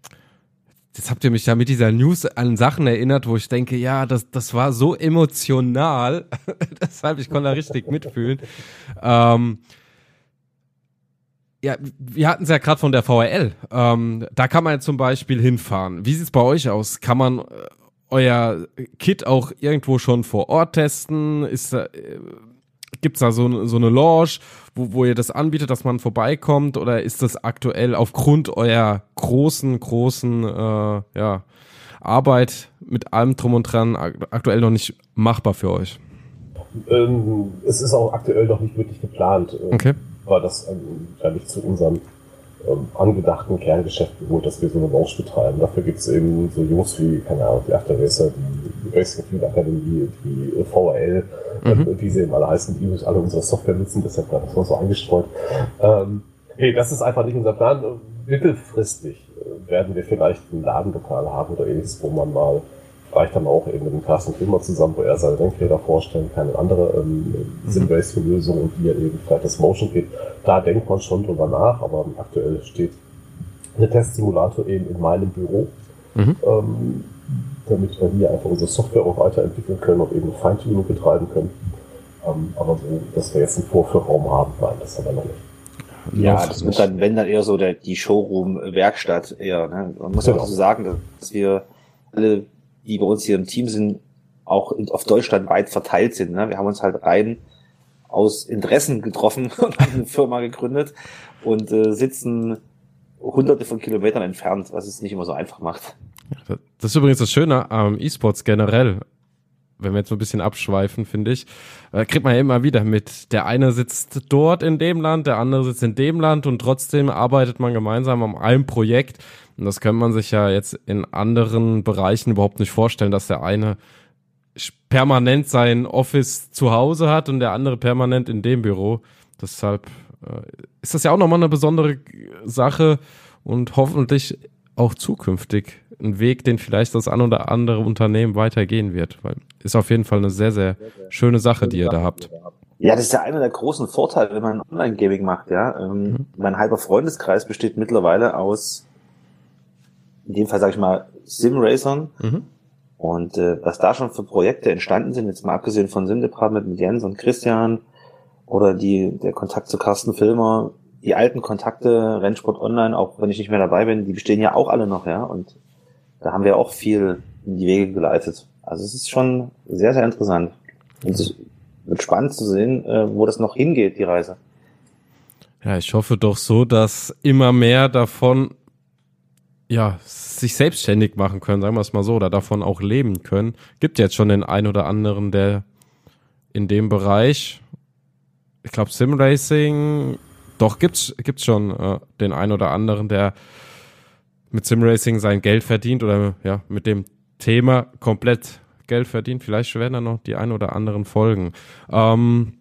Jetzt habt ihr mich ja mit dieser News an Sachen erinnert, wo ich denke, ja, das, das war so emotional. Deshalb, ich konnte da richtig mitfühlen. Ähm, ja, wir hatten es ja gerade von der VRL. Ähm, da kann man ja zum Beispiel hinfahren. Wie sieht's bei euch aus? Kann man äh, euer Kit auch irgendwo schon vor Ort testen? Ist da, äh, gibt's da so, so eine Lounge, wo, wo ihr das anbietet, dass man vorbeikommt? Oder ist das aktuell aufgrund eurer großen, großen äh, ja, Arbeit mit allem drum und dran aktuell noch nicht machbar für euch? Ähm, es ist auch aktuell noch nicht wirklich geplant, äh, okay. weil das ähm, ja nicht zu unserem ähm, angedachten Kerngeschäft geholt, dass wir so eine Launch betreiben. Dafür gibt es eben so Jungs wie, keine Ahnung, die Afterracer, die Racing Field Akademie, die VRL, mhm. äh, wie sie eben alle heißen, die alle unsere Software nutzen, deshalb war das mal so eingestreut. Ähm, hey, das ist einfach nicht unser Plan. Mittelfristig äh, werden wir vielleicht ein Ladenlokal haben oder ähnliches, wo man mal vielleicht dann auch eben mit dem Carsten Filmer zusammen, wo er seine Denkräder vorstellen kann, eine andere ähm, mhm. Sim-Racing-Lösung und wie er eben vielleicht das Motion geht. Da denkt man schon drüber nach, aber aktuell steht der Testsimulator eben in meinem Büro, mhm. ähm, damit wir hier einfach unsere Software auch weiterentwickeln können und eben Feintuning betreiben können. Ähm, aber so, dass wir jetzt einen Vorführraum haben, nein, das haben wir noch nicht. Ja, das wird dann, wenn dann eher so der, die Showroom-Werkstatt eher. Ne? Man muss ja auch so sagen, dass wir alle die bei uns hier im Team sind, auch auf Deutschland weit verteilt sind. Ne? Wir haben uns halt rein aus Interessen getroffen und haben eine Firma gegründet und äh, sitzen hunderte von Kilometern entfernt, was es nicht immer so einfach macht. Das ist übrigens das Schöne am E-Sports generell. Wenn wir jetzt so ein bisschen abschweifen, finde ich, äh, kriegt man ja immer wieder mit. Der eine sitzt dort in dem Land, der andere sitzt in dem Land und trotzdem arbeitet man gemeinsam an einem Projekt. Und das könnte man sich ja jetzt in anderen Bereichen überhaupt nicht vorstellen, dass der eine permanent sein Office zu Hause hat und der andere permanent in dem Büro. Deshalb äh, ist das ja auch nochmal eine besondere Sache und hoffentlich auch zukünftig ein Weg, den vielleicht das ein oder andere Unternehmen weitergehen wird. Weil ist auf jeden Fall eine sehr, sehr schöne Sache, die ihr da habt. Ja, das ist ja einer der großen Vorteile, wenn man Online-Gaming macht, ja. Ähm, mhm. Mein halber Freundeskreis besteht mittlerweile aus in dem Fall sage ich mal Sim-Racern. Mhm. Und äh, was da schon für Projekte entstanden sind, jetzt mal abgesehen von Sim Department mit Jens und Christian oder die der Kontakt zu Carsten Filmer, die alten Kontakte, Rennsport Online, auch wenn ich nicht mehr dabei bin, die bestehen ja auch alle noch, ja. Und da haben wir auch viel in die Wege geleitet. Also es ist schon sehr, sehr interessant. Und es wird spannend zu sehen, äh, wo das noch hingeht, die Reise. Ja, ich hoffe doch so, dass immer mehr davon ja, sich selbstständig machen können, sagen wir es mal so, oder davon auch leben können. Gibt jetzt schon den einen oder anderen, der in dem Bereich, ich glaube Simracing, doch gibt's gibt's schon äh, den einen oder anderen, der mit Simracing sein Geld verdient oder ja, mit dem Thema komplett Geld verdient. Vielleicht werden da noch die ein oder anderen Folgen. Ähm,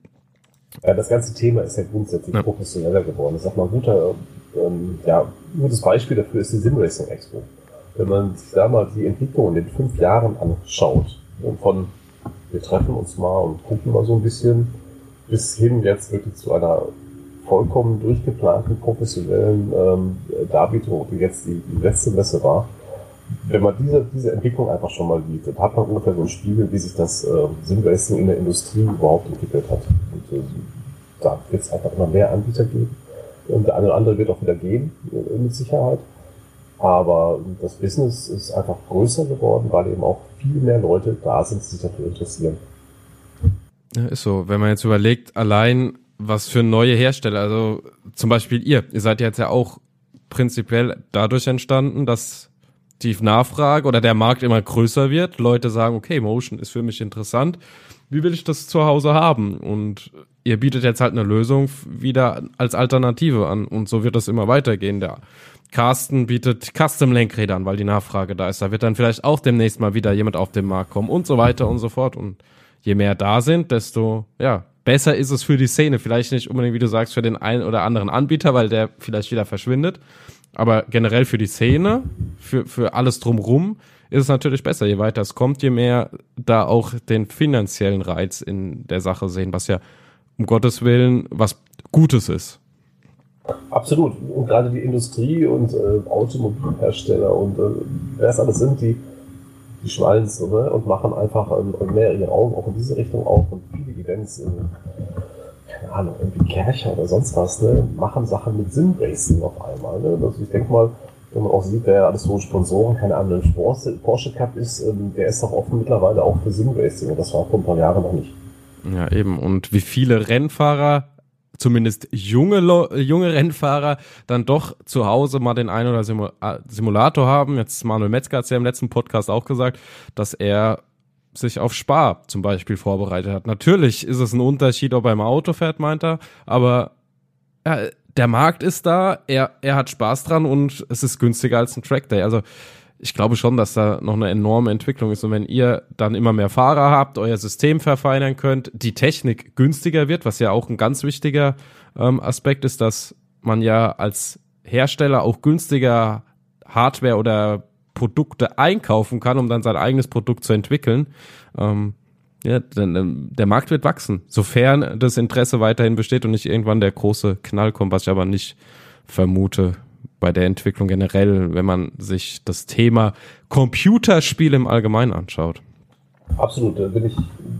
ja, das ganze Thema ist ja grundsätzlich ja. professioneller geworden. Ich sag mal, ein guter, ähm, ja, gutes Beispiel dafür ist die Simracing Expo. Wenn man sich da mal die Entwicklung in den fünf Jahren anschaut, von wir treffen uns mal und gucken mal so ein bisschen, bis hin jetzt wirklich zu einer vollkommen durchgeplanten professionellen ähm, Darbietung, die jetzt die, die letzte Messe war, wenn man diese, diese Entwicklung einfach schon mal sieht, dann hat man ungefähr so ein Spiegel, wie sich das äh, Simracing in der Industrie überhaupt entwickelt hat. Und äh, da wird es einfach immer mehr Anbieter geben. Und der eine oder andere wird auch wieder gehen, äh, mit Sicherheit. Aber das Business ist einfach größer geworden, weil eben auch viel mehr Leute da sind, die sich dafür interessieren. Ja, ist so. Wenn man jetzt überlegt, allein was für neue Hersteller, also zum Beispiel ihr, ihr seid jetzt ja auch prinzipiell dadurch entstanden, dass die Nachfrage oder der Markt immer größer wird. Leute sagen, okay, Motion ist für mich interessant. Wie will ich das zu Hause haben? Und ihr bietet jetzt halt eine Lösung wieder als Alternative an. Und so wird das immer weitergehen. Der Carsten bietet Custom-Lenkräder an, weil die Nachfrage da ist. Da wird dann vielleicht auch demnächst mal wieder jemand auf den Markt kommen und so weiter und so fort. Und je mehr da sind, desto, ja, besser ist es für die Szene. Vielleicht nicht unbedingt, wie du sagst, für den einen oder anderen Anbieter, weil der vielleicht wieder verschwindet. Aber generell für die Szene, für, für alles drumrum, ist es natürlich besser. Je weiter es kommt, je mehr da auch den finanziellen Reiz in der Sache sehen, was ja um Gottes Willen was Gutes ist. Absolut. Und gerade die Industrie und äh, Automobilhersteller und äh, wer es alles sind, die, die schwallen so ne? und machen einfach ähm, mehr ihre Augen auch in diese Richtung auf und viele Events in keine Ahnung, irgendwie Kercher oder sonst was, ne, machen Sachen mit Sim-Racing auf einmal. Ne? Also ich denke mal, wenn man auch sieht, wer alles so Sponsoren, keine Ahnung, Porsche, Porsche Cup ist, ähm, der ist doch offen mittlerweile auch für Sim-Racing und das war vor ein paar Jahren noch nicht. Ja, eben. Und wie viele Rennfahrer zumindest junge, junge Rennfahrer dann doch zu Hause mal den einen oder äh, Simulator haben. Jetzt Manuel Metzger hat es ja im letzten Podcast auch gesagt, dass er sich auf Spar zum Beispiel vorbereitet hat. Natürlich ist es ein Unterschied, ob er im Auto fährt, meint er, aber ja, der Markt ist da, er, er hat Spaß dran und es ist günstiger als ein Trackday. Also ich glaube schon, dass da noch eine enorme Entwicklung ist. Und wenn ihr dann immer mehr Fahrer habt, euer System verfeinern könnt, die Technik günstiger wird, was ja auch ein ganz wichtiger ähm, Aspekt ist, dass man ja als Hersteller auch günstiger Hardware oder Produkte einkaufen kann, um dann sein eigenes Produkt zu entwickeln. Ähm, ja, denn, der Markt wird wachsen, sofern das Interesse weiterhin besteht und nicht irgendwann der große Knall kommt, was ich aber nicht vermute bei der Entwicklung generell, wenn man sich das Thema Computerspiele im Allgemeinen anschaut. Absolut, da bin ich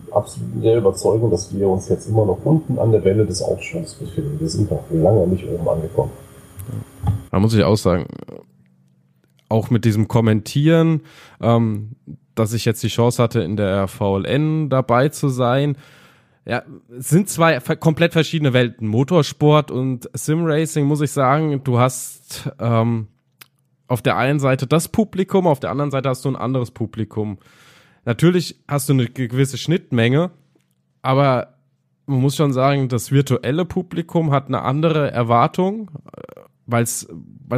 absolut der Überzeugung, dass wir uns jetzt immer noch unten an der Welle des Aufschwungs befinden. Wir sind noch lange nicht oben angekommen. Da muss ich auch sagen, auch mit diesem Kommentieren, ähm, dass ich jetzt die Chance hatte, in der VLN dabei zu sein. Ja, sind zwei komplett verschiedene Welten. Motorsport und Simracing, muss ich sagen, du hast ähm, auf der einen Seite das Publikum, auf der anderen Seite hast du ein anderes Publikum. Natürlich hast du eine gewisse Schnittmenge, aber man muss schon sagen, das virtuelle Publikum hat eine andere Erwartung weil es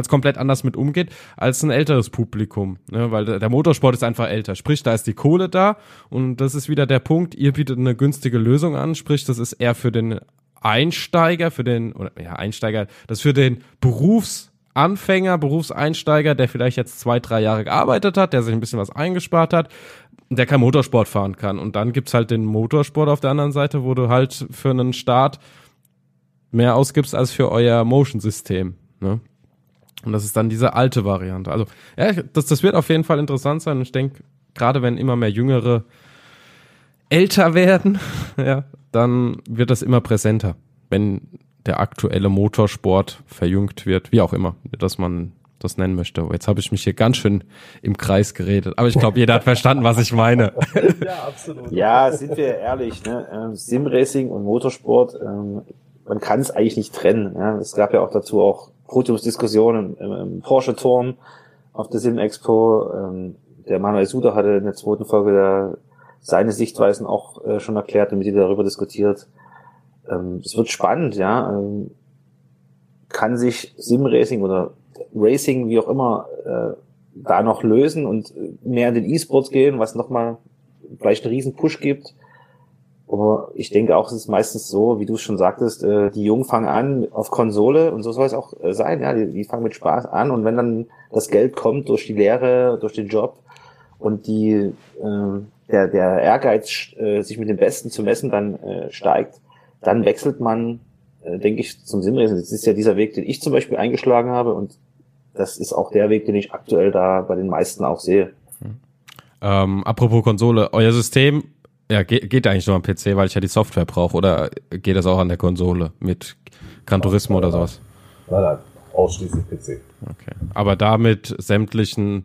komplett anders mit umgeht als ein älteres Publikum, ne? weil der, Motorsport ist einfach älter. Sprich, da ist die Kohle da und das ist wieder der Punkt. Ihr bietet eine günstige Lösung an, sprich, das ist eher für den Einsteiger, für den oder ja Einsteiger, das ist für den Berufsanfänger, Berufseinsteiger, der vielleicht jetzt zwei, drei Jahre gearbeitet hat, der sich ein bisschen was eingespart hat, der kein Motorsport fahren kann. Und dann gibt's halt den Motorsport auf der anderen Seite, wo du halt für einen Start mehr ausgibst als für euer Motion-System. Ne? Und das ist dann diese alte Variante. Also, ja, das, das wird auf jeden Fall interessant sein. Und ich denke, gerade wenn immer mehr Jüngere älter werden, ja, dann wird das immer präsenter, wenn der aktuelle Motorsport verjüngt wird, wie auch immer, dass man das nennen möchte. Jetzt habe ich mich hier ganz schön im Kreis geredet, aber ich glaube, jeder hat verstanden, was ich meine. Ja, absolut. Ja, sind wir ehrlich, ne? Ähm, Simracing und Motorsport ähm, man kann es eigentlich nicht trennen. Ja. Es gab ja auch dazu auch Podiumsdiskussionen im, im Porsche-Turm auf der Sim Expo. Ähm, der Manuel Suda hatte in der zweiten Folge der, seine Sichtweisen auch äh, schon erklärt und mit dir darüber diskutiert. Ähm, es wird spannend, ja. Ähm, kann sich Sim-Racing oder Racing, wie auch immer, äh, da noch lösen und mehr in den E-Sports gehen, was nochmal vielleicht einen riesen Push gibt. Aber ich denke auch, es ist meistens so, wie du es schon sagtest, äh, die Jungen fangen an auf Konsole und so soll es auch äh, sein. Ja, die, die fangen mit Spaß an und wenn dann das Geld kommt durch die Lehre, durch den Job und die äh, der, der Ehrgeiz, äh, sich mit dem Besten zu messen, dann äh, steigt, dann wechselt man, äh, denke ich, zum Simracing. Das ist ja dieser Weg, den ich zum Beispiel eingeschlagen habe und das ist auch der Weg, den ich aktuell da bei den meisten auch sehe. Ähm, apropos Konsole, euer System ja, geht, geht eigentlich nur am PC, weil ich ja die Software brauche, oder geht das auch an der Konsole mit Gran Turismo oder sowas? Nein, nein, ausschließlich PC. Okay. Aber da mit sämtlichen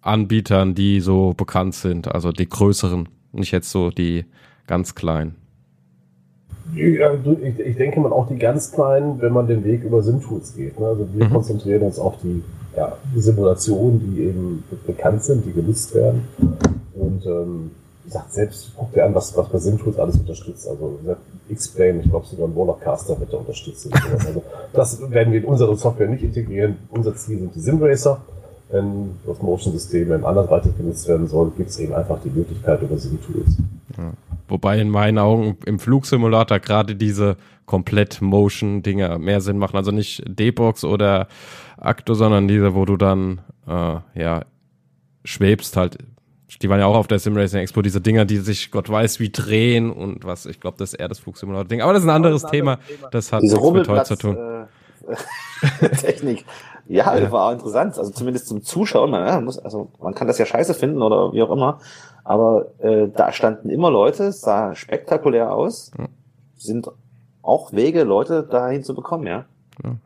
Anbietern, die so bekannt sind, also die größeren, nicht jetzt so die ganz kleinen. Ja, ich, ich denke mal auch die ganz kleinen, wenn man den Weg über SimTools geht. Ne? Also wir mhm. konzentrieren uns auf die, ja, die Simulationen, die eben bekannt sind, die genutzt werden. Und ähm, gesagt, selbst guck dir an, was, was bei SimTools alles unterstützt. Also X-Plane, ich glaube sogar ein Warlockcaster wird da unterstützt. Also das werden wir in unsere Software nicht integrieren. Unser Ziel sind die SimRacer. Wenn das Motion-System anderweitig genutzt werden soll, gibt es eben einfach die Möglichkeit über SimTools. Ja. Wobei in meinen Augen im Flugsimulator gerade diese komplett Motion-Dinger mehr Sinn machen. Also nicht D-Box oder Acto, sondern diese, wo du dann äh, ja schwebst halt. Die waren ja auch auf der Simracing Expo, diese Dinger, die sich Gott weiß wie drehen und was. Ich glaube, das ist eher das Flugsimulator-Ding. Aber das ist ein anderes das Thema. Thema. Das hat diese nichts mit heute zu tun. Äh, Technik. Ja, ja, war auch interessant. Also zumindest zum Zuschauen. Man, ja, muss, also man kann das ja scheiße finden oder wie auch immer. Aber äh, da standen immer Leute, sah spektakulär aus, ja. sind auch Wege, Leute dahin zu bekommen, ja. Ja,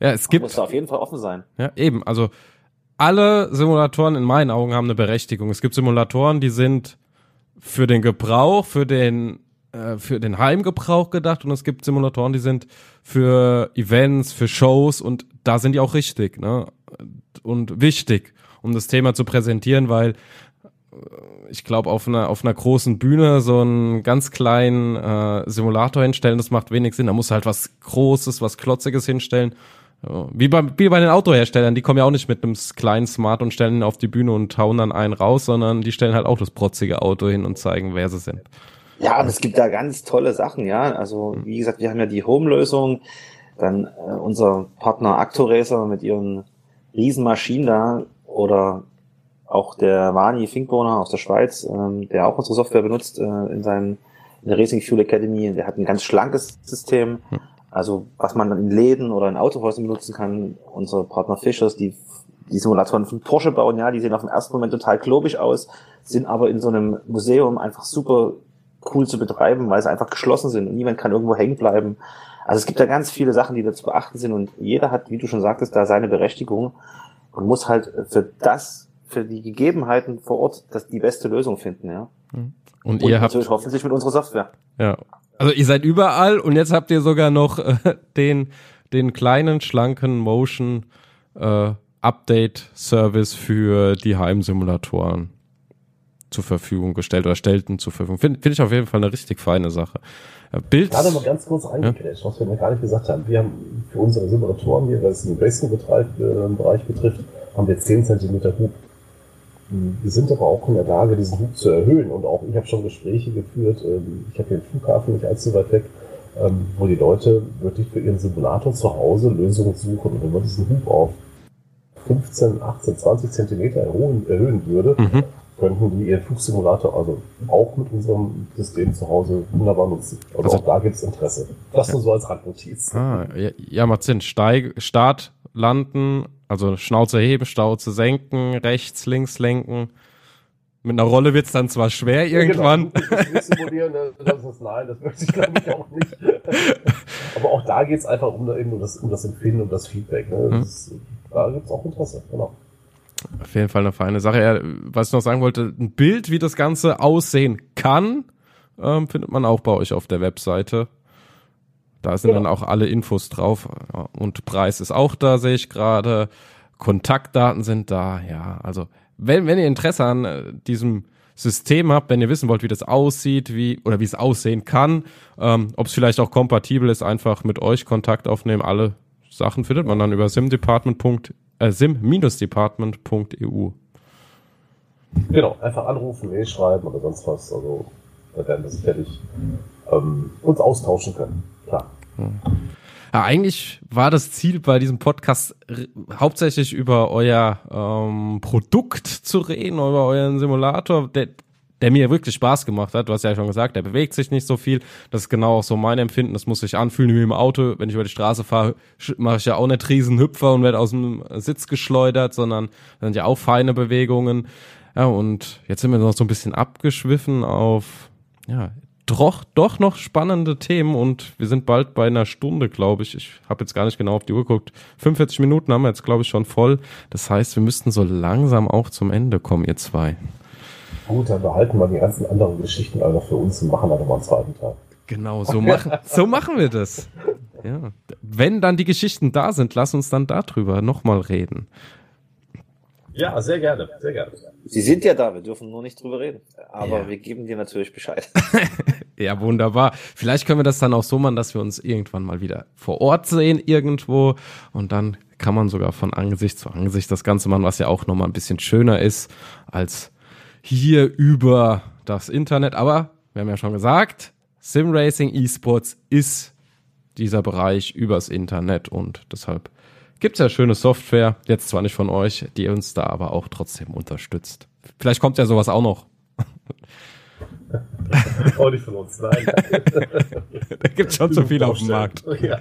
ja es gibt. Muss auf jeden Fall offen sein. Ja, eben. Also alle Simulatoren in meinen Augen haben eine Berechtigung. Es gibt Simulatoren, die sind für den Gebrauch, für den äh, für den Heimgebrauch gedacht und es gibt Simulatoren, die sind für Events, für Shows und da sind die auch richtig, ne? Und wichtig, um das Thema zu präsentieren, weil ich glaube, auf einer, auf einer großen Bühne so einen ganz kleinen äh, Simulator hinstellen, das macht wenig Sinn. Da muss halt was Großes, was Klotziges hinstellen. Wie bei, wie bei den Autoherstellern, die kommen ja auch nicht mit einem kleinen Smart und stellen ihn auf die Bühne und hauen dann einen raus, sondern die stellen halt auch das protzige Auto hin und zeigen, wer sie sind. Ja, und es gibt da ganz tolle Sachen, ja. Also, wie gesagt, wir haben ja die Home-Lösung, dann äh, unser Partner Actoracer mit ihren Riesenmaschinen da oder auch der Wani Finkboner aus der Schweiz, ähm, der auch unsere Software benutzt äh, in seinem in der Racing Fuel Academy, der hat ein ganz schlankes System, hm. Also was man dann in Läden oder in Autohäusern benutzen kann. Unsere Partner Fischers, die die Simulatoren von Porsche bauen, ja, die sehen auf den ersten Moment total klobig aus, sind aber in so einem Museum einfach super cool zu betreiben, weil sie einfach geschlossen sind und niemand kann irgendwo hängen bleiben. Also es gibt da ganz viele Sachen, die da zu beachten sind und jeder hat, wie du schon sagtest, da seine Berechtigung und muss halt für das für die Gegebenheiten vor Ort das die beste Lösung finden, ja. Mhm. Und, und ihr habt hoffentlich mit unserer Software. Ja. Also ihr seid überall und jetzt habt ihr sogar noch äh, den den kleinen schlanken Motion äh, Update Service für die Heimsimulatoren zur Verfügung gestellt oder stellten zur Verfügung. Finde find ich auf jeden Fall eine richtig feine Sache. Bild. Gerade mal ganz kurz reingekrätscht, ja? was wir noch gar nicht gesagt haben. Wir haben für unsere Simulatoren hier, was den Racing-Bereich betrifft, haben wir 10 cm Hub wir sind aber auch in der Lage, diesen Hub zu erhöhen. Und auch ich habe schon Gespräche geführt. Ähm, ich habe hier einen Flughafen nicht allzu weit weg, ähm, wo die Leute wirklich für ihren Simulator zu Hause Lösungen suchen. Und wenn man diesen Hub auf 15, 18, 20 Zentimeter erhöhen, erhöhen würde, mhm. könnten die ihren Flugsimulator also auch mit unserem System zu Hause wunderbar nutzen. Also, also auch da gibt es Interesse. Das ja. nur so als Randnotiz. Ah, ja, ja, macht Sinn. Steig, Start, Landen, also Schnauze heben, Schnauze senken, rechts, links lenken. Mit einer Rolle wird's dann zwar schwer ja, genau. irgendwann. Genau. ne? das ist, nein, das möchte ich glaube ich auch nicht. Aber auch da geht's einfach um, um, das, um das Empfinden, um das Feedback. Ne? Das, mhm. Da gibt's auch Interesse, genau. Auf jeden Fall eine feine Sache. was ich noch sagen wollte, ein Bild, wie das Ganze aussehen kann, ähm, findet man auch bei euch auf der Webseite. Da sind genau. dann auch alle Infos drauf. Und Preis ist auch da, sehe ich gerade. Kontaktdaten sind da. Ja, also wenn, wenn ihr Interesse an äh, diesem System habt, wenn ihr wissen wollt, wie das aussieht, wie oder wie es aussehen kann, ähm, ob es vielleicht auch kompatibel ist, einfach mit euch Kontakt aufnehmen. Alle Sachen findet man dann über simdepartment. Äh, sim-department.eu. Genau, einfach anrufen, Mail schreiben oder sonst was. Also da werden wir sicherlich ähm, uns austauschen können. Klar. Ja, eigentlich war das Ziel bei diesem Podcast hauptsächlich über euer ähm, Produkt zu reden, über euren Simulator, der, der mir wirklich Spaß gemacht hat. Du hast ja schon gesagt, der bewegt sich nicht so viel. Das ist genau auch so mein Empfinden. Das muss sich anfühlen wie im Auto. Wenn ich über die Straße fahre, mache ich ja auch nicht riesen Hüpfer und werde aus dem Sitz geschleudert, sondern das sind ja auch feine Bewegungen. Ja, und jetzt sind wir noch so ein bisschen abgeschwiffen auf ja, doch, doch noch spannende Themen und wir sind bald bei einer Stunde, glaube ich. Ich habe jetzt gar nicht genau auf die Uhr geguckt. 45 Minuten haben wir jetzt, glaube ich, schon voll. Das heißt, wir müssten so langsam auch zum Ende kommen, ihr zwei. Gut, dann behalten wir die ganzen anderen Geschichten alle für uns und machen dann nochmal einen zweiten Tag. Genau, so machen, so machen wir das. Ja. Wenn dann die Geschichten da sind, lass uns dann darüber nochmal reden. Ja, sehr gerne, sehr gerne. Sie sind ja da, wir dürfen nur nicht drüber reden. Aber ja. wir geben dir natürlich Bescheid. ja, wunderbar. Vielleicht können wir das dann auch so machen, dass wir uns irgendwann mal wieder vor Ort sehen irgendwo und dann kann man sogar von Angesicht zu Angesicht das Ganze machen, was ja auch nochmal ein bisschen schöner ist als hier über das Internet. Aber wir haben ja schon gesagt, Simracing Esports ist dieser Bereich übers Internet und deshalb Gibt's ja schöne Software, jetzt zwar nicht von euch, die uns da aber auch trotzdem unterstützt. Vielleicht kommt ja sowas auch noch. auch nicht von uns, nein. da gibt's schon zu viel auf dem Markt. Ja.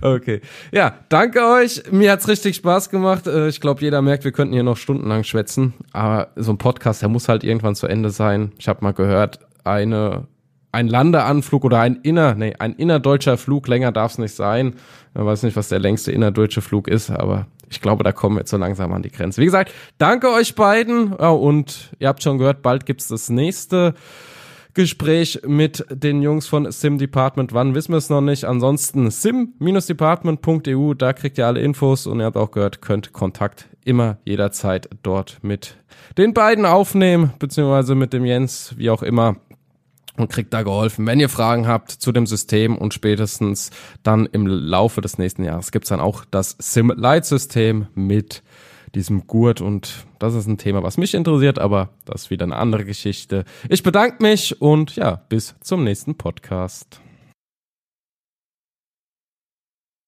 okay. Ja, danke euch. Mir hat's richtig Spaß gemacht. Äh, ich glaube, jeder merkt, wir könnten hier noch stundenlang schwätzen. Aber so ein Podcast, der muss halt irgendwann zu Ende sein. Ich habe mal gehört, eine ein Landeanflug oder ein inner, nee, ein innerdeutscher Flug, länger darf es nicht sein. Ich weiß nicht, was der längste innerdeutsche Flug ist, aber ich glaube, da kommen wir jetzt so langsam an die Grenze. Wie gesagt, danke euch beiden und ihr habt schon gehört, bald gibt's das nächste Gespräch mit den Jungs von Sim Department. Wann wissen wir es noch nicht. Ansonsten sim-department.eu, da kriegt ihr alle Infos und ihr habt auch gehört, könnt Kontakt immer jederzeit dort mit den beiden aufnehmen, beziehungsweise mit dem Jens, wie auch immer und kriegt da geholfen. Wenn ihr Fragen habt zu dem System und spätestens dann im Laufe des nächsten Jahres gibt's dann auch das Sim-Light-System mit diesem Gurt und das ist ein Thema, was mich interessiert, aber das ist wieder eine andere Geschichte. Ich bedanke mich und ja, bis zum nächsten Podcast.